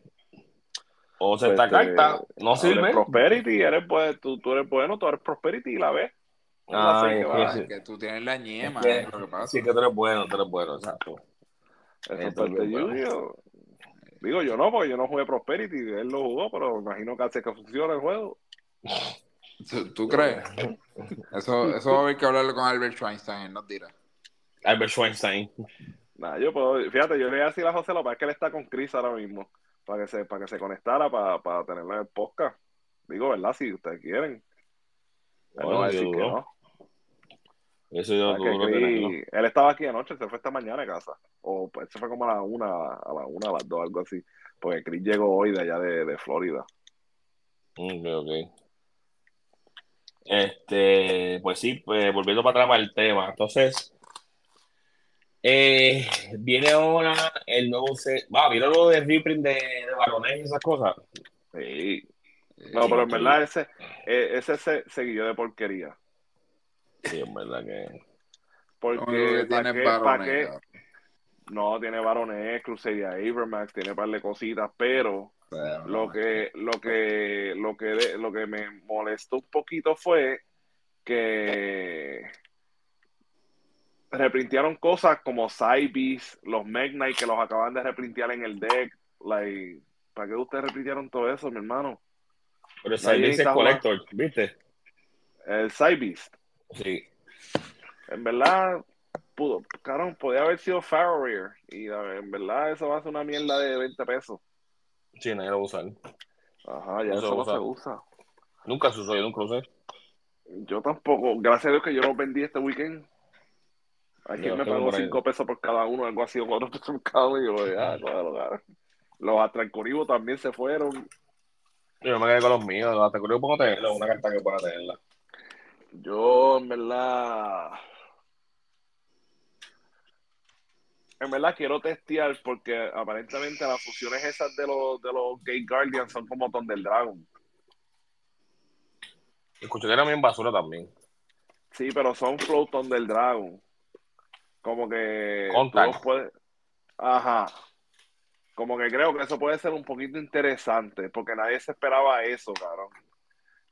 Speaker 2: o esta
Speaker 3: Pues,
Speaker 2: carta no
Speaker 3: Ahora
Speaker 2: sirve.
Speaker 3: Prosperity, eres, pues, tú, tú eres bueno, tú eres Prosperity y la ves.
Speaker 2: Ah,
Speaker 3: Así que
Speaker 2: es
Speaker 3: va.
Speaker 2: que sí.
Speaker 1: que tú tienes la ñema,
Speaker 2: Es que-
Speaker 1: lo que pasa.
Speaker 2: Sí, que tú eres bueno, tú eres bueno, exacto.
Speaker 3: Eso es
Speaker 2: bueno.
Speaker 3: Digo, yo no, porque yo no jugué Prosperity, él lo jugó, pero imagino que hace que funcione el juego.
Speaker 1: ¿Tú, tú crees? Eso, eso va a haber que hablarlo con Albert Schweinstein, él nos dirá.
Speaker 2: Albert Schweinstein.
Speaker 3: Nada, yo puedo, fíjate, yo le voy a decir a José López que él está con Chris ahora mismo, para que se, para que se conectara, para, para tenerlo en el podcast. Digo, ¿verdad? Si ustedes quieren. Él no
Speaker 2: Bueno,
Speaker 3: va a decir que no.
Speaker 2: Eso yo
Speaker 3: Ah, él estaba aquí anoche, se fue esta mañana a casa. O pues, se fue como a la una, a la una, a las dos, algo así. Porque Chris llegó hoy de allá de, de Florida.
Speaker 2: Ok, ok. Este, pues sí, pues volviendo para atrás el tema. Entonces, eh, viene ahora el nuevo set. Va, ¿vieron lo de reprint de, de varones y esas cosas?
Speaker 3: Sí. No, pero en verdad ese, eh, ese se seguido de porquería.
Speaker 2: Sí, en verdad que.
Speaker 3: Porque,
Speaker 1: que
Speaker 3: ¿para
Speaker 1: tiene
Speaker 3: qué? ¿Para qué? No, tiene varones, Crusader Abramax, tiene un par de cositas, pero lo que, lo que, lo que, de- lo que me molestó un poquito fue que reprintearon cosas como Cybeast, los Meg Knight que los acaban de reprintear en el deck. Like, ¿para qué ustedes reprintearon todo eso, mi hermano?
Speaker 2: Pero dice
Speaker 3: está
Speaker 2: Collector, ¿viste?
Speaker 3: El Cybeast,
Speaker 2: Sí.
Speaker 3: en verdad, pudo, cabrón, podía haber sido Farrier. Y a- en verdad eso va a ser una mierda de 20 pesos.
Speaker 2: Sí, nadie lo va a usar.
Speaker 3: Ajá, ya
Speaker 2: Eso
Speaker 3: eso, no se usa.
Speaker 2: Nunca se usó, yo nunca lo usé.
Speaker 3: Yo tampoco, gracias a Dios que yo los vendí este weekend. Aquí me pagó
Speaker 2: por ahí.
Speaker 3: 5 pesos por cada uno, algo así, o 4 pesos por cada uno. Y yo, ya, claro, claro. Los atracorivos también se fueron.
Speaker 2: Yo me quedé con los míos, que yo puedo tenerla, una carta que pueda tenerla.
Speaker 3: Yo, en verdad. En verdad quiero testear porque aparentemente las fusiones esas de los, de los Gate Guardians son como Thunder Dragon.
Speaker 2: Escuché que era bien basura también.
Speaker 3: Sí, pero son Flow Thunder Dragon. Como que
Speaker 2: Contact.
Speaker 3: puedes. Ajá. Como que creo que eso puede ser un poquito interesante, porque nadie se esperaba eso, cabrón.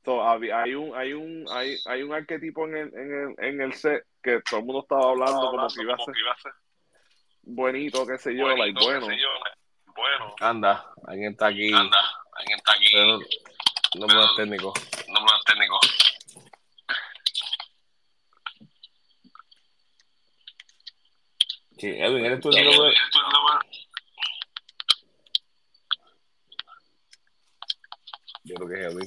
Speaker 3: So, hay un, hay un, hay, hay un arquetipo en el, en el, en el set que todo el mundo estaba hablando como que iba a ser bonito, qué sé yo, like, bueno.
Speaker 4: Bueno,
Speaker 2: Anda, alguien está aquí.
Speaker 4: anda, alguien está aquí.
Speaker 2: Pero no me das técnico.
Speaker 4: No me das técnico.
Speaker 2: Sí, Edwin, ¿eres tú el número-
Speaker 4: esto es lo-
Speaker 2: Yo creo que es Edwin.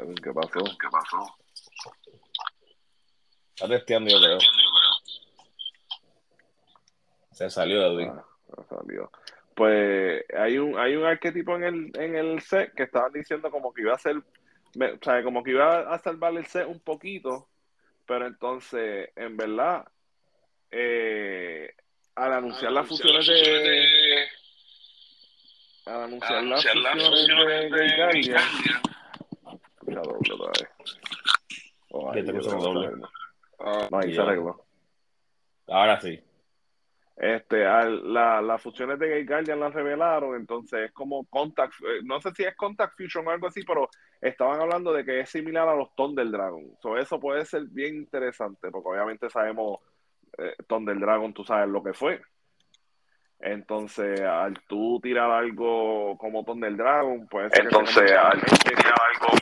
Speaker 3: Edwin, ¿Qué pasó?
Speaker 4: ¿Qué pasó?
Speaker 2: Está testeando, yo creo. Se salió Edwin.
Speaker 3: Ah, no salió. Pues hay un, hay un arquetipo en el, en el set que estaban diciendo como que iba a ser, me- o sea, como que iba a salvar el set un poquito, pero entonces, en verdad, eh, al anunciar las fusiones de, al anunciar las fusiones de escucha doble otra vez. Oh,
Speaker 2: doble.
Speaker 3: se arregló. No, ahí se arregló.
Speaker 2: Ahora sí.
Speaker 3: Este, al- la- las fusiones de Gay Guardian las revelaron, entonces es como Contact, eh, no sé si es Contact Fusion o algo así, pero estaban hablando de que es similar a los Thunder Dragon. So, eso puede ser bien interesante, porque obviamente sabemos eh, Thunder Dragon, tú sabes lo que fue. Entonces, al tú tirar algo como Thunder Dragon, se
Speaker 4: Entonces, al tirar algo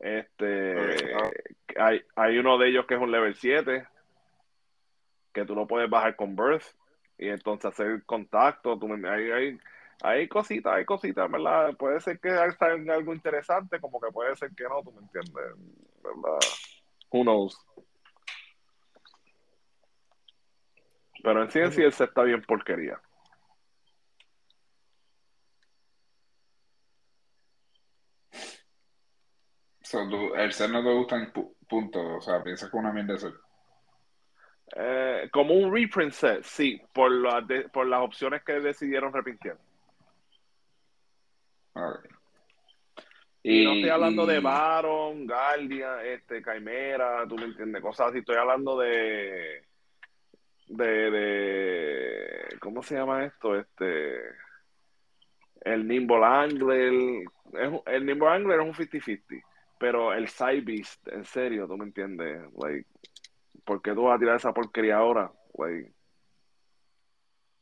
Speaker 3: Este,
Speaker 4: Ah.
Speaker 3: hay, hay uno de ellos que es un level 7, que tú lo puedes bajar con Birth y entonces hacer contacto. Tú, hay, hay, hay cositas, hay cositas, ¿verdad? Puede ser que salga algo interesante, como que puede ser que no, tú me entiendes, ¿verdad? Who knows. Pero en sí, en sí, el set está bien porquería.
Speaker 1: So, tú- el ser no te gusta en pu- punto, o sea, piensas que una mierda ser.
Speaker 3: Eh, como un reprint set, sí, por, la de- por las opciones que decidieron repintear.
Speaker 1: Ok.
Speaker 3: Y, no estoy hablando de Baron, Guardian, este, Chimera, tú me entiendes, cosas así. Estoy hablando de, de, de, ¿cómo se llama esto? Este, el Nimble Angler, es el Nimble Angler es un 50-50, pero el Side Beast, en serio, tú me entiendes, like, ¿por qué tú vas a tirar esa porquería ahora? Like,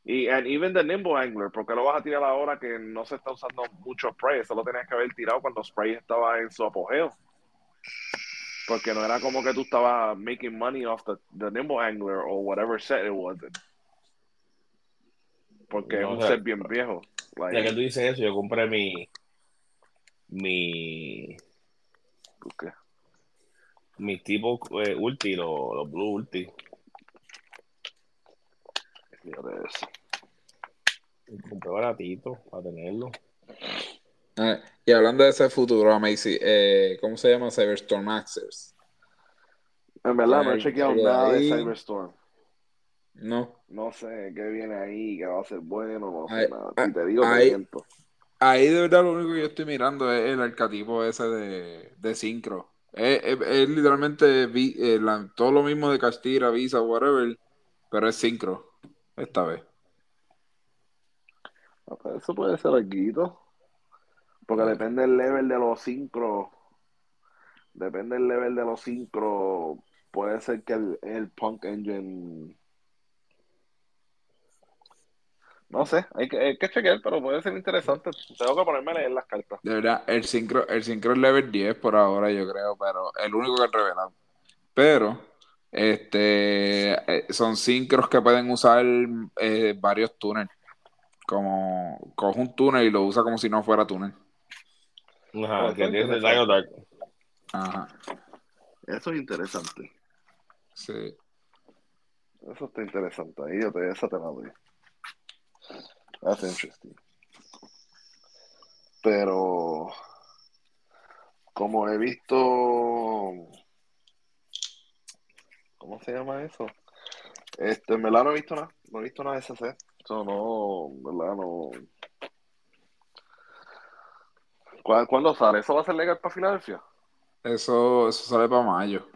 Speaker 3: y and even the Nimble Angler, ¿por qué lo vas a tirar ahora que no se está usando mucho spray? Eso lo tenías que haber tirado cuando spray estaba en su apogeo. Porque no era como que tú estabas making money off the, the Nimble Angler o whatever set it was. Porque
Speaker 2: No,
Speaker 3: es un
Speaker 2: o sea,
Speaker 3: set bien viejo. Like,
Speaker 2: Ya que tú dices eso, yo compré mi. Mi.
Speaker 3: ¿Qué?
Speaker 2: Mi tipo eh, ulti, los, los blue ulti.
Speaker 3: Fíjate eso.
Speaker 2: Compré baratito para tenerlo.
Speaker 1: Ah, y hablando de ese futuro, Macy, eh, ¿cómo se llama Cyberstorm Access?
Speaker 3: En verdad, no he
Speaker 1: Algo
Speaker 3: chequeado
Speaker 1: de
Speaker 3: nada de. Cyberstorm.
Speaker 1: No.
Speaker 3: No sé qué viene ahí, qué va a ser bueno, no sé
Speaker 1: Ay,
Speaker 3: nada.
Speaker 1: ay,
Speaker 3: Si te digo, te
Speaker 1: ay.
Speaker 3: miento.
Speaker 1: Ahí de verdad lo único que yo estoy mirando es el arcatipo ese de, de Synchro. Es, es- es literalmente vi- eh, la- todo lo mismo de Castira, Visa, whatever, pero es Synchro esta vez.
Speaker 3: Eso puede ser algo. Porque depende del level de los sincros. Depende del level de los sincros. Puede ser que el, el Punk Engine. No sé, hay que, hay que chequear, pero puede ser interesante. Tengo que ponerme a leer las cartas.
Speaker 1: De verdad, el Synchro, el Synchro es level 10 por ahora, yo creo, pero el único que han revelado. Pero, este, eh, son Synchros que pueden usar eh, varios túneles. Como coge un túnel y lo usa como si no fuera túnel.
Speaker 2: Ajá, que tiene.
Speaker 1: Ajá,
Speaker 3: Eso es interesante.
Speaker 1: sí.
Speaker 3: Eso está interesante. Ahí yo te, esa te la doy. That's interesting. Pero como he visto, ¿cómo se llama eso? Este, en verdad no he visto nada, no he visto nada de ese set. Eso no, en verdad no. ¿Cuá- ¿Cuándo sale? ¿Eso va a ser legal para Filadelfia?
Speaker 1: Eso, eso sale para mayo.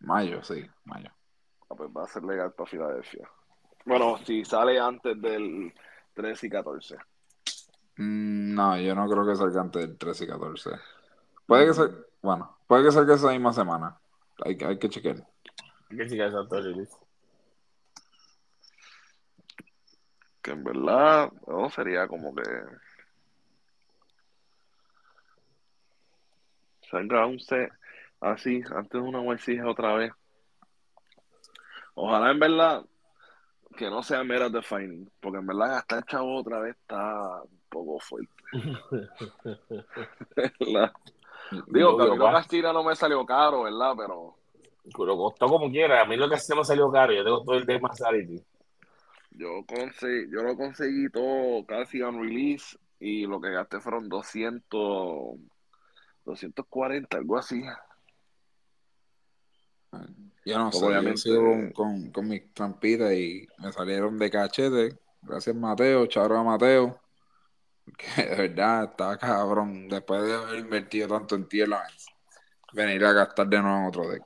Speaker 1: Mayo, sí, mayo.
Speaker 3: Ah, pues va a ser legal para Filadelfia. Bueno, si sale antes del 13 y 14.
Speaker 1: Mm, No, yo no creo que salga antes del 13 y 14. Puede que sea, bueno, puede que salga esa misma semana. Hay, que- hay que chequear.
Speaker 2: ¿Qué chica es Santo Release?
Speaker 3: Que en verdad no sería como que salga un set así antes de una YCG otra vez. Ojalá en verdad que no sea mera defining, porque en verdad gastar chavo otra vez está un poco fuerte. ¿Verdad? Digo,
Speaker 2: Yo,
Speaker 3: Camilo. Castilla no me salió caro, ¿verdad? Pero
Speaker 2: Lo costó como quiera. A mí lo que se me salió caro. Yo tengo todo el Dead Masality.
Speaker 3: yo conseguí, yo lo conseguí todo casi on release y lo que gasté fueron 200, 240, algo así.
Speaker 1: Yo no sé, yo
Speaker 3: obviamente-
Speaker 1: sigo con, con, con mis trampitas y me salieron de cachete. Gracias Mateo, charo a Mateo. Que de verdad está cabrón. Después de haber invertido tanto en tierra, venir a gastar de nuevo en otro deck.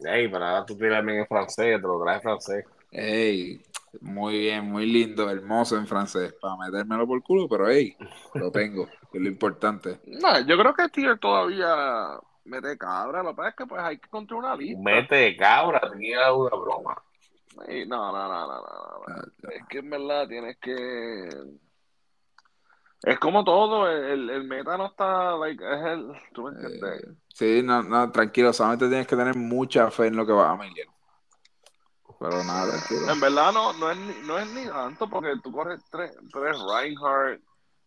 Speaker 2: Ey, pero ahora tú tiras en francés, te lo traes en francés.
Speaker 1: Ey, muy bien, muy lindo, hermoso en francés. Para metérmelo por culo, pero ey, lo tengo, que es lo importante.
Speaker 3: No, yo creo que Tier todavía mete cabra, lo que pasa es que pues hay que encontrar una lista.
Speaker 2: Mete cabra, te queda una broma.
Speaker 3: Ey, no, no, no, no, no, no, no. Es que en verdad tienes que... Es como todo, el, el meta no está, like, es el... ¿Tú me entiendes?
Speaker 1: Eh, sí, no, no, tranquilo, solamente tienes que tener mucha fe en lo que vas a miliar. Pero nada, tranquilo.
Speaker 3: En verdad no, no, es, ni, no es ni tanto porque tú corres tres, tres Reinhardt,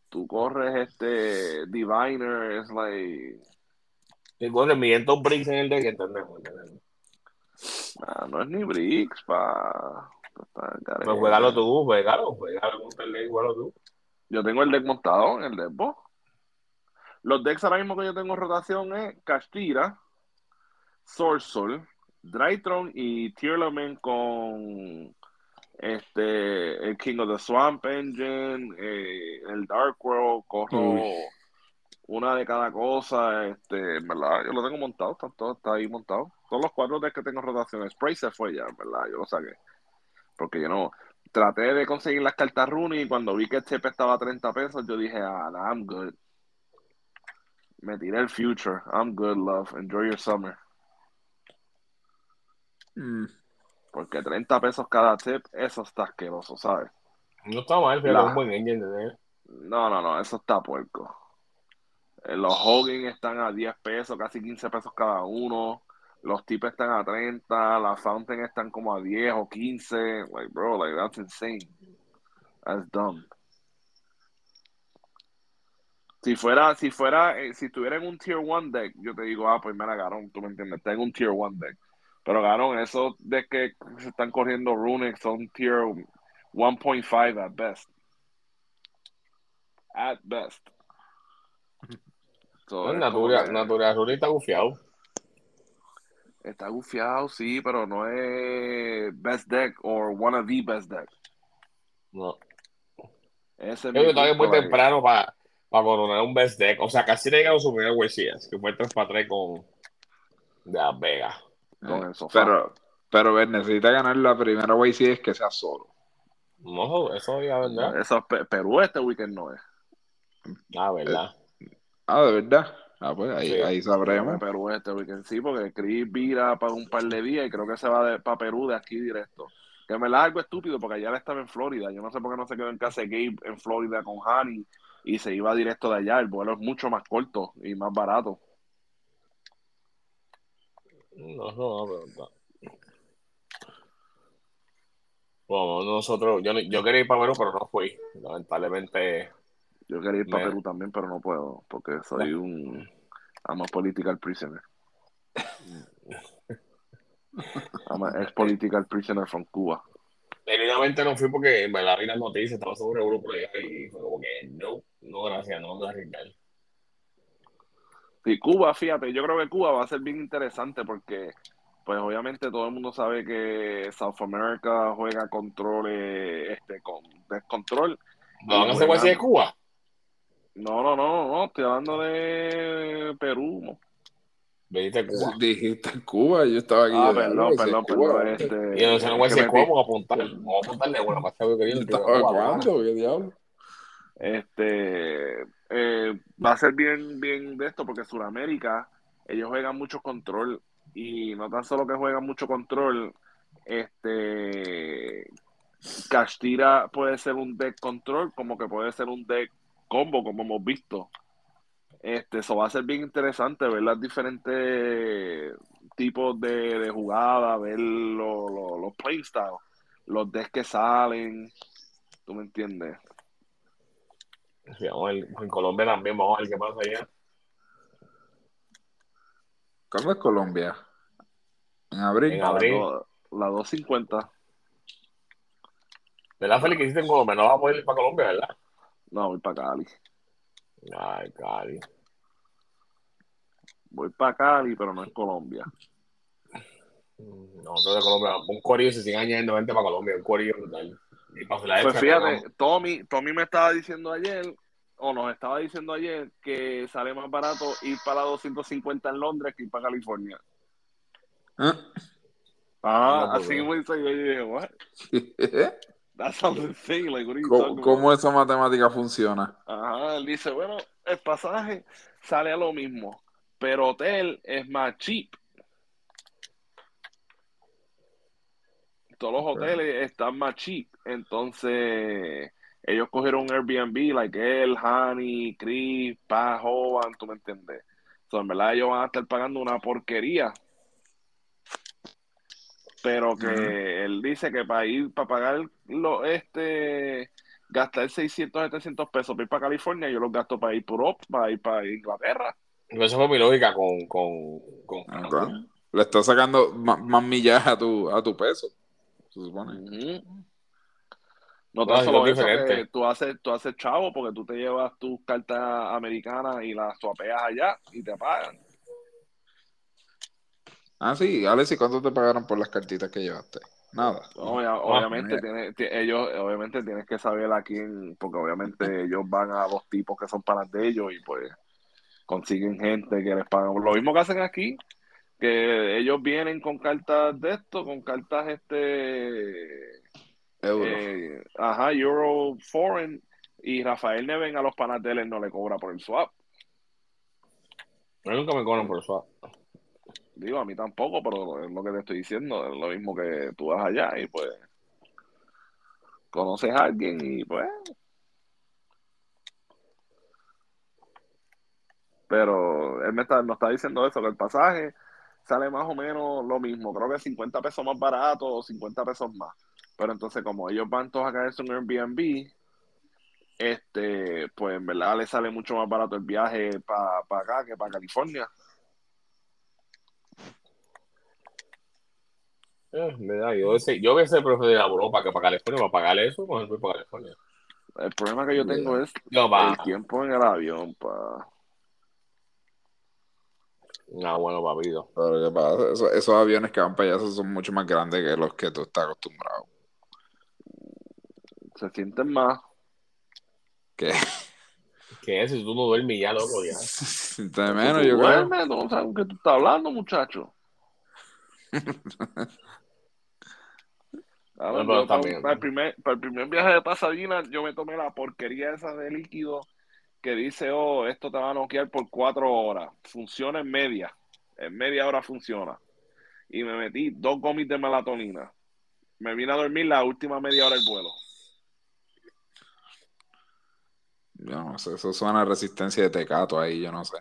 Speaker 3: tú corres este Diviner, es like...
Speaker 2: El 500 bricks en el deck, entendemos. entendemos.
Speaker 3: nah, no es ni Bricks, pa...
Speaker 2: Pues juegalo tú, juegalo, juegalo con el deck, juegalo tú.
Speaker 3: Yo tengo el deck montado en el deck box. Los decks ahora mismo que yo tengo en rotación es Castira, Sorcerer, Drytron y Tearlament con este el King of the Swamp Engine, eh, el Dark World, corro
Speaker 1: Uy.
Speaker 3: Una de cada cosa, este, en verdad, yo lo tengo montado, está, todo está ahí montado. Todos los cuatro decks que tengo en rotación, Spray se fue ya, en verdad, yo lo saqué. Porque yo no, traté de conseguir las cartas Rooney y cuando vi que el chip estaba a 30 pesos, yo dije, ah, nah, I'm good. Me tiré el future. I'm good, love. Enjoy your summer.
Speaker 1: Mm,
Speaker 3: Porque 30 pesos cada tip, eso está asqueroso, ¿sabes?
Speaker 2: No está mal, pero
Speaker 3: La-
Speaker 2: es un buen engine, ¿entendés?
Speaker 3: No, no, no, eso está puerco. Eh, Los Hogan están a 10 pesos, casi 15 pesos cada uno. Los tips están a 30. Las Fountain están como a 10 o 15. Like, bro, like, that's insane. That's dumb. Si fuera, si fuera, eh, si estuviera en un Tier 1 deck, yo te digo, ah, pues mira, Garón, tú me entiendes, está en un Tier 1 deck. Pero Garón, esos decks que se están corriendo Runic son Tier 1.5 at best. At best. So,
Speaker 2: No,
Speaker 3: es
Speaker 2: Natural,
Speaker 3: como que
Speaker 2: Natural Rune está gufiado.
Speaker 3: Está gufiado, sí, pero no es best deck or one of the best deck.
Speaker 2: No.
Speaker 3: Ese
Speaker 2: que todavía es muy
Speaker 3: ahí.
Speaker 2: temprano para coronar un best deck. O sea, casi le llegado su primer WCS, que fue 3 para 3 con de Las Vegas.
Speaker 3: Con el sofá.
Speaker 1: Pero, pero ver, necesita ganar la primera way si es que sea solo.
Speaker 2: No, eso ya verdad.
Speaker 3: Eso es Pe- Perú este weekend no es.
Speaker 2: Ah, verdad.
Speaker 1: Ah, de verdad. Ah, pues ahí,
Speaker 2: Sí.
Speaker 1: ahí sabremos.
Speaker 3: Perú este weekend sí, porque Chris vira para un par de días y creo que se va para Perú de aquí directo. Que me la algo estúpido porque allá él estaba en Florida. Yo no sé por qué no se quedó en casa de Gabe en Florida con Hani y se iba directo de allá. El vuelo es mucho más corto y más barato.
Speaker 2: No, no, no, pero no. Bueno, nosotros, yo, yo quería ir para Perú, pero no fui. Lamentablemente,
Speaker 3: Yo quería ir para Perú también, pero no puedo porque soy un I'm a political prisoner. I'm a ex political prisoner from Cuba.
Speaker 2: genuinamente no fui porque me la vi las noticias, estaba sobre allá y fue como que no, no, gracias, no vamos a arriesgar.
Speaker 3: Sí, Cuba, fíjate, yo creo que Cuba va a ser bien interesante porque, pues obviamente todo el mundo sabe que South America juega controles, este, con descontrol.
Speaker 2: ¿Lo van a hacer
Speaker 3: Bueno.
Speaker 2: de Cuba?
Speaker 3: No, no, no, no, estoy hablando de Perú.
Speaker 2: de Cuba.
Speaker 1: Dijiste Cuba, yo estaba aquí.
Speaker 3: Ah, perdón, perdón,
Speaker 1: Cuba,
Speaker 3: perdón. Este,
Speaker 2: Y no sé, no voy a decir cómo, vamos a apuntar. Vamos a apuntarle, bueno, más que viene.
Speaker 1: ¿Estaba
Speaker 2: Cuba,
Speaker 1: cuándo? ¿Qué diablo?
Speaker 3: Este eh, va a ser bien, bien de esto porque Sudamérica, ellos juegan mucho control y no tan solo que juegan mucho control, este Castira puede ser un deck control como que puede ser un deck combo como hemos visto. Este, eso va a ser bien interesante ver las diferentes tipos de, de jugadas, ver lo- lo- los playstyles, los decks que salen, ¿tú me entiendes?
Speaker 2: Sí, vamos a ver, en Colombia también, vamos a ver qué pasa allá.
Speaker 1: ¿Cuándo es Colombia? En abril.
Speaker 2: En abril.
Speaker 3: las dos- las 2.50.
Speaker 2: ¿Verdad, Félix, que hiciste en Colombia? No vas a poder ir para Colombia, ¿verdad?
Speaker 3: No, voy para Cali.
Speaker 2: Ay, Cali.
Speaker 3: Voy para Cali, pero no en Colombia.
Speaker 2: Mm, No, entonces de Colombia, un corillo se sigue añadiendo gente para Colombia, un corillo brutal. Y para
Speaker 3: Pues fíjate, Tommy, Tommy me estaba diciendo ayer, o nos estaba diciendo ayer, que sale más barato ir para la 250 en Londres que ir para California.
Speaker 1: ¿Eh?
Speaker 3: Ah,
Speaker 2: No,
Speaker 3: así
Speaker 2: no.
Speaker 3: me dice yo, y dije, what? That sounds insane, like, what are you
Speaker 1: ¿Cómo,
Speaker 3: talking
Speaker 1: cómo esa matemática funciona?
Speaker 3: Ajá, él dice, bueno, el pasaje sale a lo mismo, pero hotel es más cheap. Todos los hoteles están más cheap, entonces ellos cogieron un Airbnb, like él, Hani, Chris, Paz, Hovan, tú me entiendes. So, en verdad ellos van a estar pagando una porquería. Pero que él dice que para ir, para pagar lo, este, gastar 600, 700 pesos para ir para California, yo los gasto para ir por Europa, para ir para Inglaterra.
Speaker 2: Esa fue mi lógica con, con, con
Speaker 1: Ah. Le estás sacando más, millaje a tu, a tu peso, se supone.
Speaker 3: No
Speaker 2: No,
Speaker 3: tan
Speaker 2: es
Speaker 3: solo
Speaker 2: algo
Speaker 3: eso, que
Speaker 2: diferente.
Speaker 3: tú haces, tú haces chavo porque tú te llevas tus cartas americanas y las swapeas allá y te pagan.
Speaker 1: Ah, sí, Alex, ¿y cuánto te pagaron por las cartitas que llevaste? Nada.
Speaker 3: Obvia- obviamente, tiene- ti- ellos, obviamente tienes que saber a quién, porque obviamente ellos van a los tipos que son panas de ellos y pues consiguen gente que les pagan. Lo mismo que hacen aquí, que ellos vienen con cartas de esto, con cartas este
Speaker 1: Euro.
Speaker 3: eh, ajá, Euro Foreign, y Rafael Neven a los panas de él no le cobra por el swap.
Speaker 2: Mí nunca me cobran por eso.
Speaker 3: Digo, a mí tampoco, pero es lo que te estoy diciendo, es lo mismo que tú vas allá y pues conoces a alguien y pues. Pero él me está, nos está diciendo eso, que el pasaje sale más o menos lo mismo, creo que 50 pesos más barato o 50 pesos más. Pero entonces como ellos van todos a caerse en Airbnb, este, pues en verdad le sale mucho más barato el viaje para acá que para California.
Speaker 2: Eh, verdad, yo, ese, yo hubiese preferido ir a Europa que para California, para pagar eso, pues voy para California.
Speaker 3: El problema que yo tengo es
Speaker 2: Yo, pa.
Speaker 3: el tiempo en el avión, pa.
Speaker 2: No, bueno, papito.
Speaker 1: Pero ¿qué pasa? Eso- esos aviones que van para allá esos son mucho más grandes que los que tú estás acostumbrado.
Speaker 3: Se sienten más.
Speaker 1: Que
Speaker 2: ¿Qué es? Si tú no duermes ya, loco, ya.
Speaker 1: de menos, yo creo.
Speaker 3: Duerme, no sabes qué tú estás hablando, muchacho. Claro,
Speaker 2: No,
Speaker 3: yo
Speaker 2: bien.
Speaker 3: para, el primer, para el primer viaje de Pasadena, yo me tomé la porquería esa de líquido que dice, oh, esto te va a noquear por cuatro horas. Funciona en media. En media hora funciona. Y me metí dos gomis de melatonina. Me vine a dormir la última media hora del vuelo.
Speaker 1: Yo no sé, eso suena a resistencia de tecato ahí, yo no sé.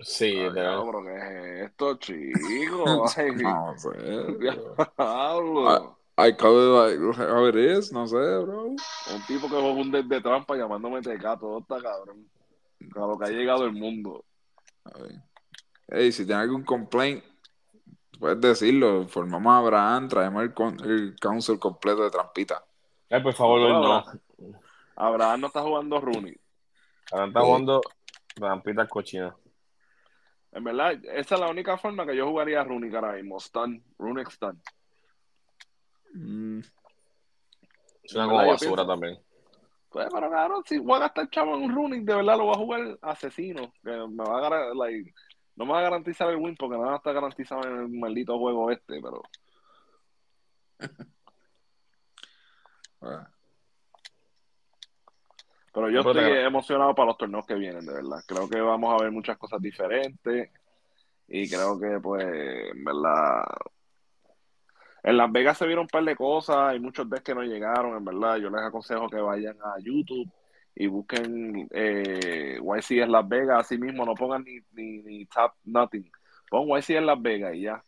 Speaker 2: Sí,
Speaker 3: Ay,
Speaker 2: de verdad.
Speaker 3: diablo, pero ¿qué es esto, chico? Ay,
Speaker 1: No sé.
Speaker 3: diablo.
Speaker 1: I call it like how it is, no sé, bro.
Speaker 3: Un tipo que juega un de trampa llamándome tecato, todo está cabrón. A lo que ha llegado el mundo.
Speaker 1: A ver. Ey, si tienes algún complaint, puedes decirlo. Formamos a Abraham, traemos el, con- el council completo de trampita.
Speaker 2: Ay, por favor,
Speaker 3: No,
Speaker 2: no.
Speaker 3: Abraham no está jugando Rooney.
Speaker 2: Ahora está jugando rampitas cochinas.
Speaker 3: En verdad, esa es la única forma que yo jugaría a Rooney ahora mismo. Stun, Rooney Stun.
Speaker 1: Mm,
Speaker 2: Suena
Speaker 3: En
Speaker 2: como basura
Speaker 3: pienso-
Speaker 2: también.
Speaker 3: Pues, pero cabrón, si voy a gastar chavo en un Rooney, de verdad lo voy a jugar asesino. Que me va a ganar, like, No me va a garantizar el win porque nada está garantizado en el maldito juego este, pero
Speaker 1: Bueno,
Speaker 3: Pero yo
Speaker 2: No,
Speaker 3: estoy emocionado para los torneos que vienen, de verdad. Creo que vamos a ver muchas cosas diferentes y creo que, pues, en verdad, en Las Vegas se vieron un par de cosas, hay muchos decks que no llegaron, en verdad. Yo les aconsejo que vayan a YouTube y busquen eh, YC en Las Vegas, así mismo, no pongan ni, ni, ni Tap Nothing. Pon YC en Las Vegas y ya.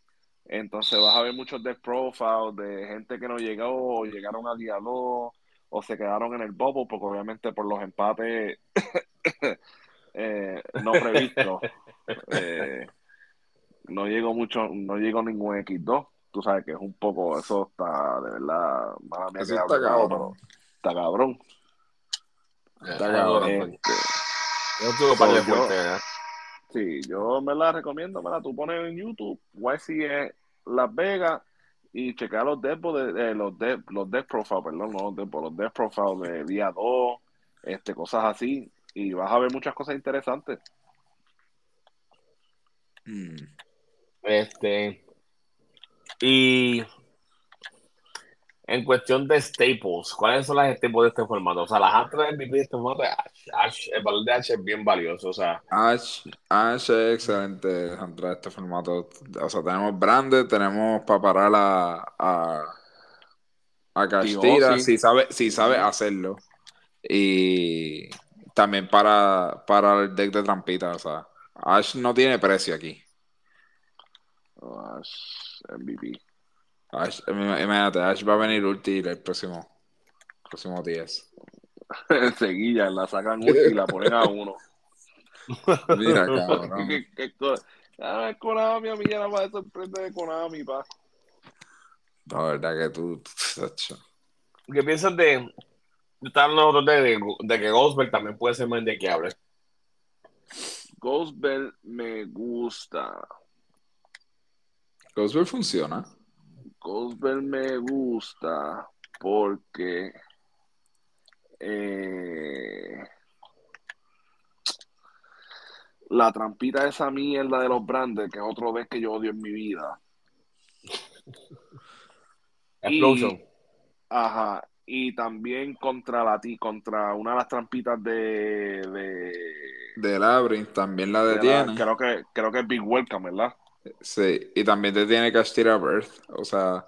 Speaker 3: Entonces vas a ver muchos deck profiles de gente que no llegó o llegaron al día 2 o se quedaron en el bubble porque obviamente por los empates eh, no previstos eh, no llegó mucho no llegó ningún X2 tú sabes que es un poco eso está de verdad mala mía que
Speaker 1: está cabrón.
Speaker 3: está cabrón
Speaker 1: Está cabrón.
Speaker 3: Este,
Speaker 2: Yo tuve par de fuerte, ¿verdad?
Speaker 3: Sí, yo me la recomiendo, la tú pones en YouTube, YC es Las Vegas y checar los depos de, de- los de, los death profile, perdón, no los depos, los death profile de día 2, este, cosas así, y vas a ver muchas cosas interesantes.
Speaker 1: mm.
Speaker 2: Este. Y. En cuestión de staples, ¿cuáles son las staples de este formato? O sea, las antes de MVP de este formato, Ash, Ash, el valor de Ash es bien valioso. O sea,
Speaker 1: Ash, Ash es excelente entrar a este formato. O sea, tenemos Branded, tenemos para parar a, a, a Castira,
Speaker 3: sí.
Speaker 1: si sabe, si sabe hacerlo. Y también para, para el deck de trampita. O sea, Ash no tiene precio aquí.
Speaker 3: Ah, MVP.
Speaker 1: Ash, imagínate, Ash va a venir ulti el próximo, próximo 10.
Speaker 3: Enseguida la sacan ulti y la ponen a uno.
Speaker 1: Mira, cabrón.
Speaker 3: ¿Qué, qué, co- ah, Konami, a mí ya nada más de sorprende de Konami, pa.
Speaker 1: La verdad que tú, tacho.
Speaker 2: ¿qué piensas de. Yo estaba hablando otro día de, de que Ghostbell también puede ser más indequeable.
Speaker 3: Ghost Bell me gusta.
Speaker 1: Ghostbell funciona.
Speaker 3: Ghostbell me gusta porque eh, la trampita esa mierda de los brandes, que es otro vez que yo odio en mi vida.
Speaker 2: Explosion.
Speaker 3: Y, ajá, y también contra la ti, contra una de las trampitas de, de,
Speaker 1: De Labyrinth también la
Speaker 3: de la-
Speaker 1: detiene.
Speaker 3: creo que creo que es Big Welcome, ¿verdad?
Speaker 1: Sí, y también te tiene Castira Birth. O sea,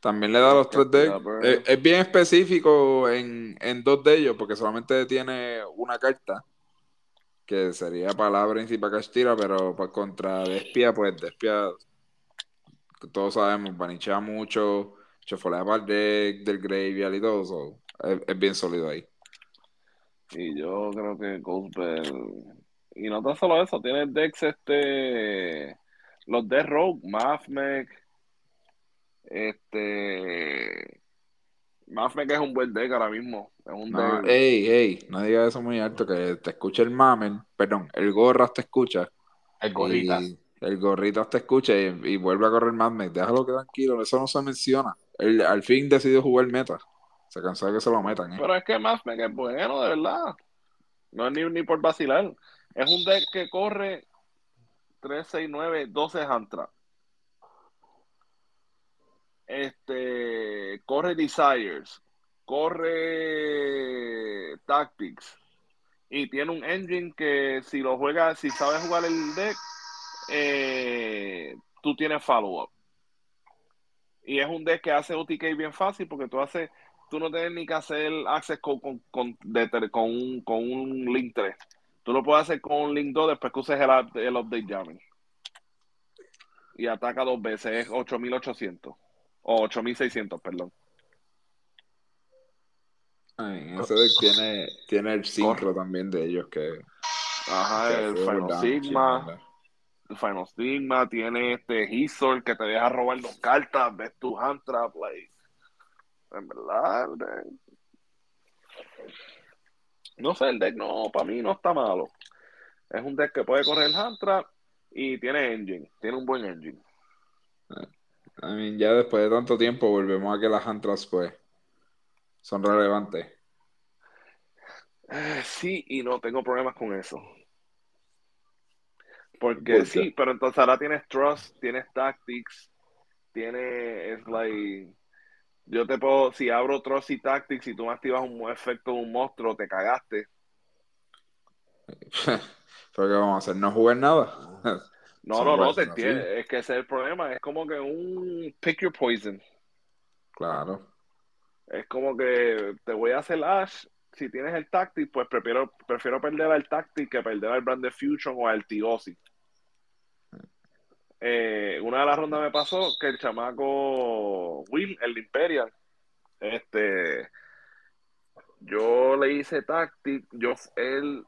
Speaker 1: también le da los tres decks.
Speaker 3: Birth.
Speaker 1: Es, es bien específico en, en dos de ellos, porque solamente tiene una carta, que sería Labyrinth y para Castira, pero para contra Despia, pues Despia, todos sabemos, banichea mucho, chofolea para el deck del Graveyard y todo. so, es, es bien sólido ahí.
Speaker 3: Y yo creo que Ghostbell. Y no tan solo eso, tiene decks este. Los de Rogue, Mafmec. Este. Mafmec es un buen deck ahora mismo. Es un
Speaker 1: No,
Speaker 3: deck.
Speaker 1: ey, ey, no digas eso muy alto, que te escucha el Mamen, perdón, el Gorras te escucha.
Speaker 2: El gorrita.
Speaker 1: Y el gorrito te escucha y, y vuelve a correr Mad Max. Déjalo que tranquilo, eso no se menciona. Él al fin decidió jugar meta. Se cansó de que se lo metan, ¿eh?
Speaker 3: Pero es que Mafmec es bueno, de verdad. No es ni, ni por vacilar. Es un deck que corre 3, 6, 9, 12 Hantra. Este, corre Desires, corre Tactics y tiene un engine que si lo juegas, si sabes jugar el deck, eh, tú tienes follow-up. Y es un deck que hace OTK bien fácil porque tú haces, tú no tienes ni que hacer access con, con, de- con un, con un link 3. Tú lo puedes hacer con un link 2 después que uses el, el update jamming. Y ataca dos veces, es 8800. O 8600, perdón.
Speaker 1: Ay, ese deck tiene, tiene el sincro también de ellos que,
Speaker 3: Ajá,
Speaker 1: que
Speaker 3: el Final Sigma. El Final Stigma, tiene este Hisor que te deja robar dos cartas, ves tu hand trap, like. En verdad. No sé, el deck no, para mí no está malo. Es un deck que puede correr el trap y tiene engine, tiene un buen engine.
Speaker 1: I mean, ya después de tanto tiempo volvemos a que las Antras pues son relevantes.
Speaker 3: Eh, Sí y no tengo problemas con eso. Porque sí, pero entonces ahora tienes Trust, tienes Tactics, tienes, es like, yo te puedo, si abro Trust y Tactics y tú me activas un efecto de un monstruo, te cagaste.
Speaker 1: ¿Pero qué vamos a hacer? ¿No jugar nada?
Speaker 3: No, no, no, te entiendes, es que ese es el problema, es como que un pick your poison.
Speaker 1: Claro.
Speaker 3: Es como que te voy a hacer Ash. Si tienes el Tactic, pues prefiero, prefiero perder al Tactic que perder al Brand Fusion o al Tiosi. Eh, una de las rondas me pasó que el chamaco Will, el Imperial, este, yo le hice Tactic, yo, él,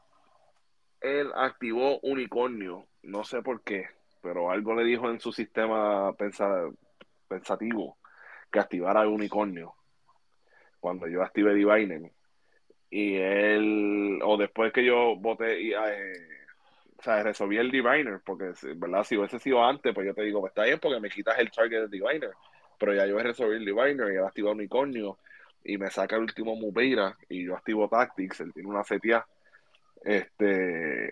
Speaker 3: él activó Unicornio, no sé por qué, pero algo le dijo en su sistema pensa- pensativo que activara el Unicornio cuando yo activé Diviner. Y él, o después que yo voté, y, eh, o sea, resolví el Diviner, porque, ¿verdad? Si hubiese sido antes, pues yo te digo, pues está bien, porque me quitas el target del Diviner. Pero ya yo he resolvido el Diviner y él activa Unicornio y me saca el último Mubeira y yo activo Tactics, él tiene una CTA. Este,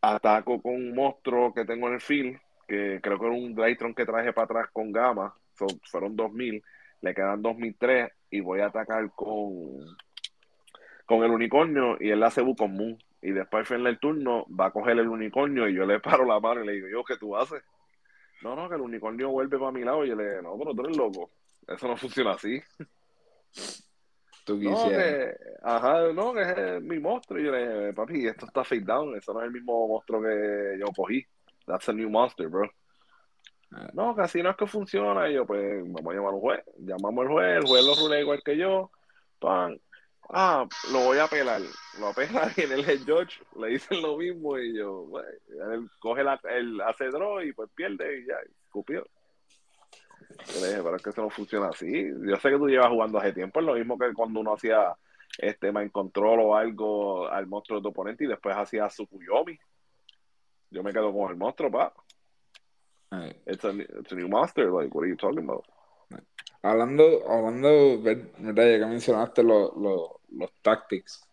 Speaker 3: ataco con un monstruo que tengo en el field, que creo que era un Drytron que traje para atrás con Gamma, so, fueron 2000, le quedan 2003 y voy a atacar con con el unicornio y él hace con Moon. Y después al final del turno va a coger el unicornio y yo le paro la mano y le digo, yo, ¿qué tú haces? No, no, que el unicornio vuelve para mi lado y yo le digo, no, pero tú eres loco. Eso no funciona así.
Speaker 1: Tú
Speaker 3: No, que, ajá, no, que es mi monstruo. Y yo le dije, papi, esto está fake down. Eso no es el mismo monstruo que yo cogí. That's a new monster, bro.
Speaker 1: Ah.
Speaker 3: No, que así no es que funciona. Y yo, pues, vamos a llamar a un juez. Llamamos al juez, el juez lo rulea igual que yo. Pan. Ah, lo voy a pelar. Lo apela y en el head judge le dicen lo mismo. Y yo, bueno, él coge la, el hace draw y pues pierde y ya, escupió. Yo le dije, pero es que eso no funciona así. Yo sé que tú llevas jugando hace tiempo, es lo mismo que cuando uno hacía este mind control o algo al monstruo de tu oponente y después hacía su Kuyomi. Yo me quedo con el monstruo, pa.
Speaker 1: Eh,
Speaker 3: It's a, it's a new monster, like, what are you talking about?
Speaker 1: Hablando, hablando, ver- ¿verdad? Ya que mencionaste los, los, los tactics.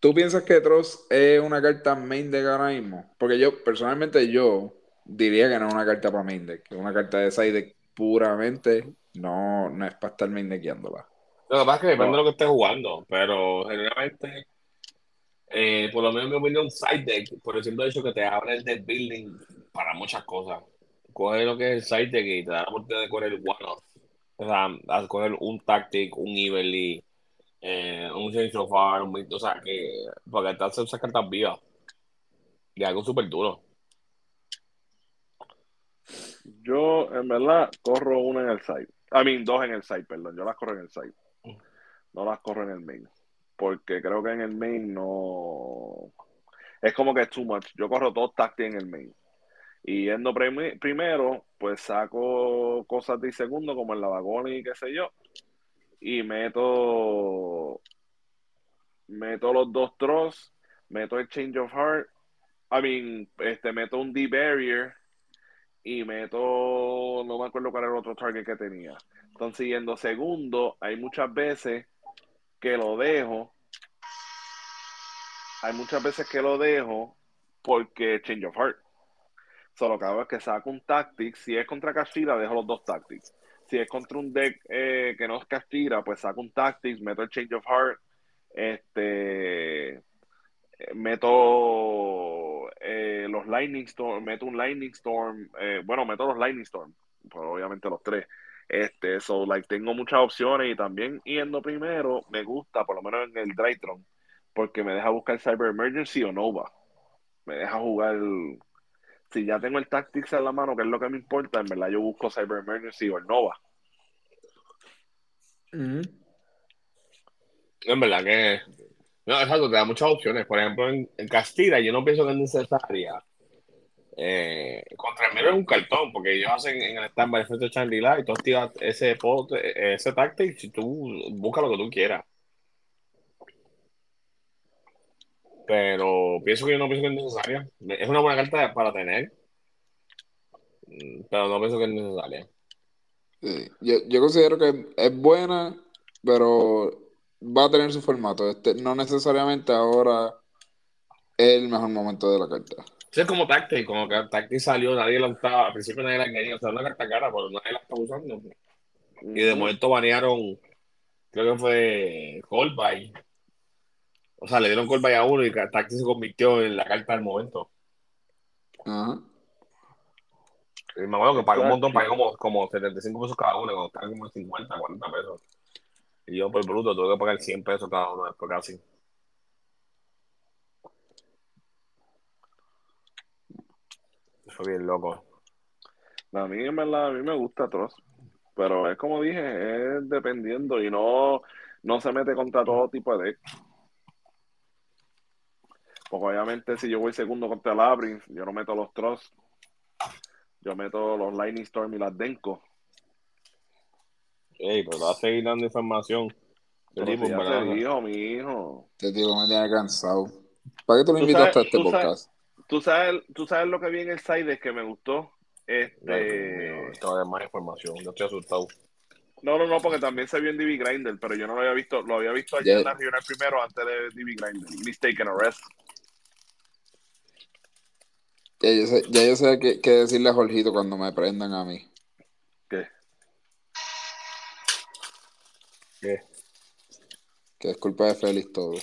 Speaker 1: ¿Tú piensas que Tross es una carta main deck ahora mismo? Porque yo, personalmente, yo diría que no es una carta para main deck. Es una carta de side deck puramente. No, no es para estar main deckeándola.
Speaker 2: Lo que pasa es que depende
Speaker 3: No.
Speaker 2: de lo que estés jugando, pero generalmente, eh, por lo menos en mi opinión, side deck, por el simple hecho que te abre el deck building para muchas cosas. Coge lo que es el side deck y te da la oportunidad de coger one-off. O sea, a coger un tactic, un evenly, eh, un change of mid- o sea, que para hace esas cartas vivas. Y algo súper duro.
Speaker 3: Yo, en verdad, corro una en el side. I mean, dos en el side, perdón. Yo las corro en el side. No las corro en el main. Porque creo que en el main no. Es como que es too much. Yo corro dos tactics en el main. Y yendo primero, pues saco cosas de segundo, como el lavagón y qué sé yo. Y meto. Meto los dos throws. Meto el change of heart. I mean, este, meto un D-barrier y meto, no me acuerdo cuál era el otro target que tenía. Entonces, yendo segundo, hay muchas veces que lo dejo. Hay muchas veces que lo dejo porque change of heart. Solo cada vez que saco un tactic, si es contra Castira, dejo los dos tactics. Si es contra un deck eh, que no es Castira, pues saco un tactics, meto el change of heart, este meto eh, los Lightning Storm, meto un Lightning Storm, eh, bueno, meto los Lightning Storm, pues obviamente los tres. Este, so, like, tengo muchas opciones y también yendo primero, me gusta, por lo menos en el Drytron, porque me deja buscar Cyber Emergency o Nova. Me deja jugar. Si ya tengo el Tactics en la mano, que es lo que me importa, en verdad yo busco Cyber Emergency o el Nova.
Speaker 2: En verdad que. No, exacto, te da muchas opciones. Por ejemplo, en, en Castilla, yo no pienso que es necesaria. Eh, contra el mero es un cartón, porque ellos hacen en el stand-by efecto Chandelier y tú activas ese, pot- ese tactic y tú buscas lo que tú quieras. Pero pienso que yo no pienso que es necesaria. Es una buena carta para tener, pero no pienso que es necesaria.
Speaker 1: Sí, Yo, yo considero que es buena, pero va a tener su formato. Este, no necesariamente ahora el mejor momento de la carta.
Speaker 2: Sí, es como Tactic, como que Tactic salió, nadie la usaba, al principio nadie la quería, o sea, una carta cara, pero nadie la está usando. Y de momento banearon, creo que fue Callby. O sea, le dieron Callby a uno y Tactic se convirtió en la carta del momento.
Speaker 1: Ajá.
Speaker 2: Y me acuerdo que pagué un montón, pagué como, como 75 pesos cada uno, cuando como 50, 40 pesos. Y yo por bruto tuve que pagar 100 pesos cada uno después casi. Fue bien loco.
Speaker 3: A mí, en verdad, a mí me gusta Tross. Pero es como dije, es dependiendo y no, no se mete contra todo tipo de deck. Porque obviamente si yo voy segundo contra el Labyrinth, yo no meto los Tross. Yo meto los Lightning Storm y las Denko.
Speaker 2: Ey, pero va a seguir dando información.
Speaker 3: Pero
Speaker 2: Sí,
Speaker 3: si
Speaker 2: pues,
Speaker 3: ya
Speaker 2: ¿verdad?
Speaker 3: se dijo, mi hijo.
Speaker 1: Este tipo me tiene cansado. ¿Para qué tú lo invitaste
Speaker 3: sabes-
Speaker 1: a este
Speaker 3: tú sabes-
Speaker 1: podcast?
Speaker 3: ¿Tú sabes, tú sabes lo que vi en el side que me gustó. Este,
Speaker 2: Esto más información. Yo estoy asustado.
Speaker 3: no, no, no, porque también se vio en DB Grinder, pero yo no lo había visto, lo había visto ayer en la regional primero antes de DB Grinder. Mistaken Arrest.
Speaker 1: Ya yo sé, ya yo sé qué, qué decirle a Jorgito cuando me prendan a mí.
Speaker 3: ¿Qué?
Speaker 2: ¿Qué?
Speaker 1: Que es culpa de Félix todo.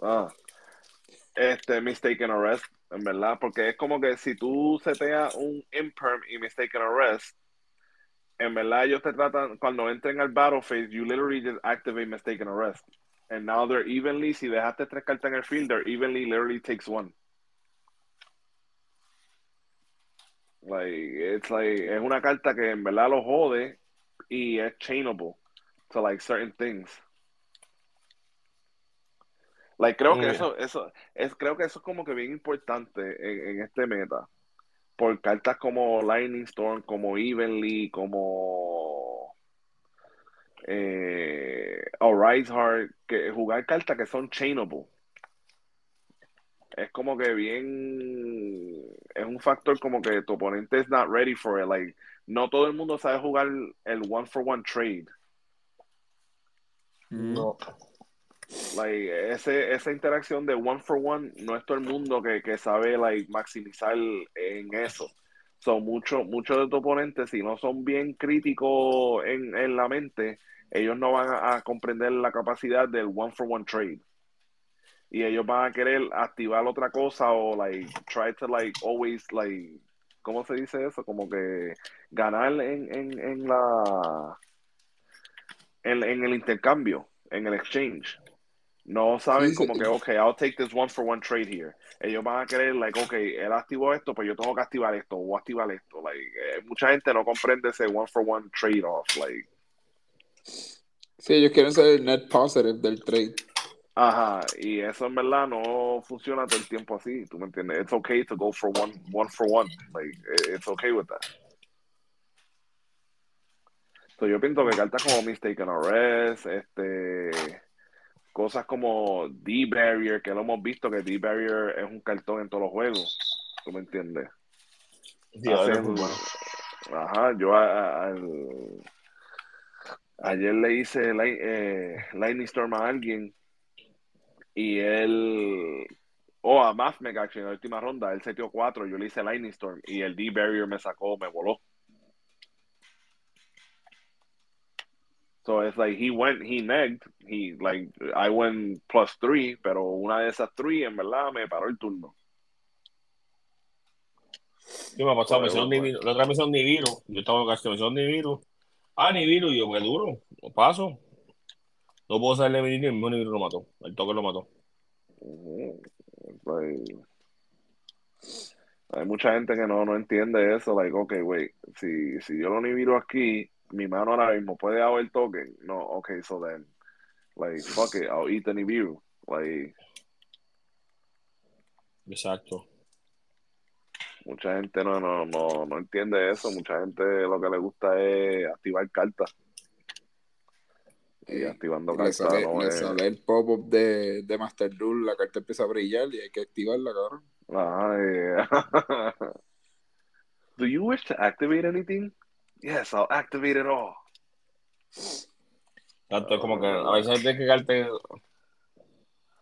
Speaker 3: Ah. Este, Mistaken Arrest, en verdad, porque es como que si tú seteas un Imperm y Mistaken Arrest, en verdad ellos te tratan, cuando entren al Battle Phase, you literally just activate Mistaken Arrest. And now they're evenly, si dejaste tres cartas en el field, they're evenly literally takes one. Like, it's like, es una carta que en verdad lo jode y es chainable to like certain things. Like, creo que
Speaker 2: Mm.
Speaker 3: eso, eso, es, creo que eso es como que bien importante en, en este meta. Por cartas como Lightning Storm, como Evenly, como eh, Arise Heart, que jugar cartas que son chainable. Es como que bien, es un factor como que tu oponente is not ready for it. Like, no todo el mundo sabe jugar el one for one trade.
Speaker 2: No.
Speaker 3: Like, ese, esa interacción de one for one, no es todo el mundo que, que sabe like, maximizar en eso. Son muchos muchos de tus oponentes, si no son bien críticos en, en la mente, ellos no van a, a comprender la capacidad del one for one trade. Y ellos van a querer activar otra cosa o like try to like always like ¿cómo se dice eso? Como que ganar en, en, en la en, en el intercambio, en el exchange. No saben
Speaker 1: Sí, sí.
Speaker 3: como que, ok, I'll take this one for one trade here. Ellos van a querer, like, ok, él activó esto, pues yo tengo que activar esto, o activar esto. Like, eh, mucha gente no comprende ese one for one trade off. Like,
Speaker 1: Sí, ellos quieren ser el net positive del trade.
Speaker 3: Ajá, y eso en verdad no funciona todo el tiempo así, ¿tú me entiendes? It's okay to go for one, one for one. Like, eh, it's okay with that. So yo pienso que cartas como Mistaken Arrest, este, cosas como D-Barrier, que lo hemos visto que D-Barrier es un cartón en todos los juegos, ¿tú me entiendes?
Speaker 2: Sí, bueno.
Speaker 3: Ajá, yo a- a- al- ayer le hice Light- eh, Lightning Storm a alguien y él, o a Mathmec actually, en la última ronda, él setió cuatro, yo le hice Lightning Storm y el D-Barrier me sacó, me voló. So it's like he went, he negged, he like I went plus three, pero una de esas three en verdad me paró el turno.
Speaker 2: Sí, me ha pasado, me
Speaker 3: Bueno,
Speaker 2: hicieron
Speaker 3: bueno.
Speaker 2: Nibiru. La otra vez me hicieron Nibiru. Yo estaba casi, me hicieron Nibiru. Ah, Nibiru, yo, qué duro. Lo paso. No puedo salir de mi Nibiru, el mismo Nibiru lo mató. El toque lo mató.
Speaker 3: Like, hay mucha gente que no, no entiende eso. Like, ok, wait, si, si yo lo Nibiru aquí, mi mano ahora mismo puede haber token. No, ok, so then, like, fuck it, I'll eat the Nibiru. Like,
Speaker 2: Exacto.
Speaker 3: mucha gente no, no, no, no entiende eso. Mucha gente lo que le gusta es activar cartas. Y
Speaker 1: Eh,
Speaker 3: activando
Speaker 1: le
Speaker 3: cartas
Speaker 1: sale,
Speaker 3: no
Speaker 1: le
Speaker 3: es.
Speaker 1: sale el pop-up de, de Master Duel, la carta empieza a brillar y hay que activarla, cabrón.
Speaker 3: Eh. Do you wish to activate anything? Yes, I'll activate it all.
Speaker 2: Es como que a veces tienes que quedarte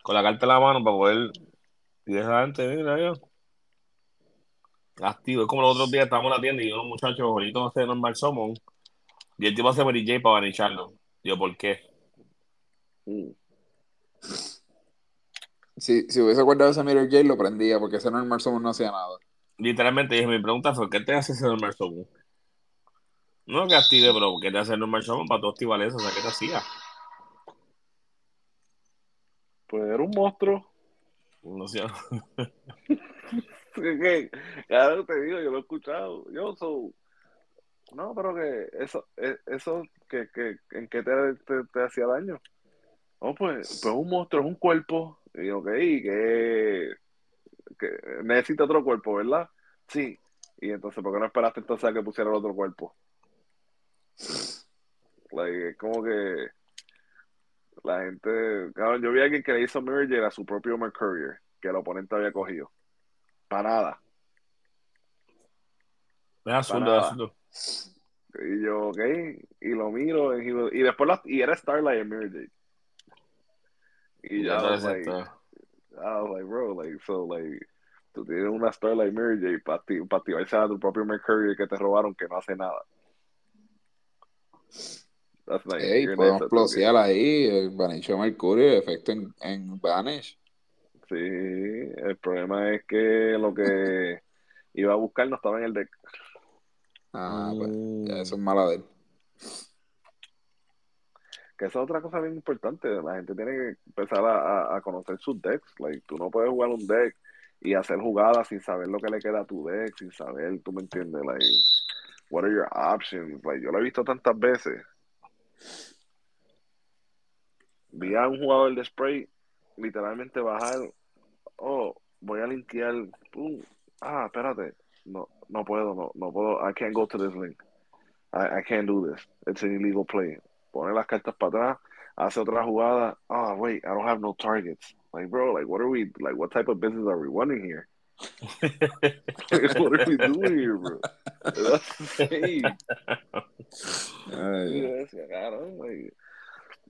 Speaker 2: con la carta en la mano para poder Y gente, mira, yo. Activo. Es como los otros días estábamos en la tienda y unos muchachos bonitos hace normal Summon. Y el tipo hace Mary J para banicharlo. Yo, ¿por qué?
Speaker 1: Si, si hubiese guardado ese Mirror J, lo prendía, porque ese normal Summon no hacía nada.
Speaker 2: Literalmente dije, mi pregunta fue, ¿qué te hace ese normal Summon? No que active, pero ¿qué te hace el normal Summon para todos iguales? O sea, ¿qué te hacía?
Speaker 3: Pues era un monstruo.
Speaker 2: No sé.
Speaker 3: que, claro, te digo, yo lo he escuchado. Yo soy. No, pero que eso, e- eso, que, que, ¿en qué te, te, te hacía daño? No, pues, pues un monstruo es un cuerpo. Y ok, que, que necesita otro cuerpo, ¿verdad? Sí. Y entonces, ¿por qué no esperaste entonces a que pusiera el otro cuerpo? Like, es como que la gente. Claro, yo vi a alguien que le hizo Mirror a su propio Mercurier, que el oponente había cogido. Para nada.
Speaker 2: Es absurdo,
Speaker 3: Para
Speaker 2: es absurdo.
Speaker 3: Y yo, ok, y lo miro, y, después la- y era Starlight en Mirror. Y ya, I was like, I was like, bro, like, so, like, tú tienes una Starlight Mirror para activarse a tu propio Mercury que te robaron que no hace nada. That's like,
Speaker 1: Ey,
Speaker 3: you're
Speaker 1: podemos plosear ahí, el Vanish Mercurio, efecto en, en Vanish.
Speaker 3: Sí, el problema es que lo que iba a buscar no estaba en el deck.
Speaker 1: Ah, pues,
Speaker 2: Mm.
Speaker 1: ya eso es mala de él.
Speaker 3: Que esa es otra cosa bien importante. La gente tiene que empezar a, a- a conocer sus decks. Like, tú no puedes jugar un deck y hacer jugadas sin saber lo que le queda a tu deck, sin saber, tú me entiendes, like, what are your options? Like, yo lo he visto tantas veces. Vi a un jugador de spray literalmente bajar, oh, voy a linkear, pum, ah, espérate, no, no puedo, no, no puedo, I can't go to this link. I, I can't do this. It's an illegal play. Pone las cartas para atrás, hace otra jugada. Oh, wait, I don't have no targets. Like, bro, like, what are we, like, what type of business are we running here? Like, what are we doing here, bro? That's insane.
Speaker 1: Ay,
Speaker 3: like,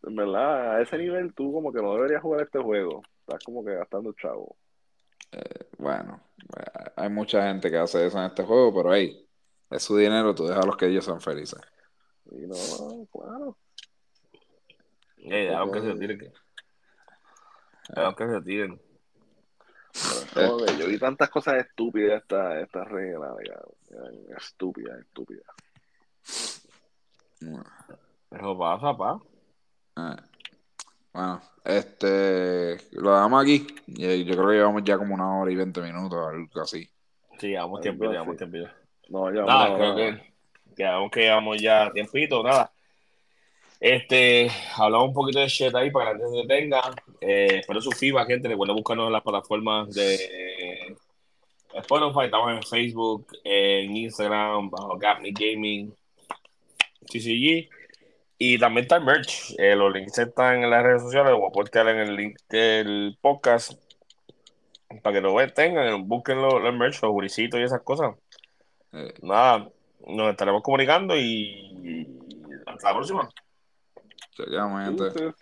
Speaker 3: en verdad, a ese nivel tú como que no deberías jugar este juego. Estás como que gastando chavo.
Speaker 1: Bueno, eh, hay mucha gente que hace eso en este juego, pero hey, es su dinero, tú dejas a los que ellos sean felices.
Speaker 3: Y no, claro.
Speaker 2: Aunque se tiren. que- Aunque se tiren.
Speaker 3: Pero que yo vi tantas cosas estúpidas esta, esta regla, estúpida, estúpida.
Speaker 2: Eso pasa, pa.
Speaker 1: Ah, Bueno, este, lo dejamos aquí. Y Yo creo que llevamos ya como una hora y veinte minutos, algo así.
Speaker 2: Sí, llevamos tiempo, llevamos tiempo.
Speaker 3: No, ya,
Speaker 2: Nada,
Speaker 3: no,
Speaker 2: creo
Speaker 3: no,
Speaker 2: que llevamos ya tiempito, nada. Este, hablamos un poquito de shit ahí para que la gente se detenga. Eh, espero su feedback, gente. Recuerden buscarnos en las plataformas de Spotify, estamos en Facebook, en Instagram, bajo Gapney Gaming, TCG. Y también está el merch. Eh, los links están en las redes sociales. Voy a postear en el link del podcast para que lo vean, tengan, busquen los, los merch, los juricitos y esas cosas.
Speaker 1: Eh,
Speaker 2: Nada, nos estaremos comunicando y hasta la próxima.
Speaker 1: chequeamos, gente.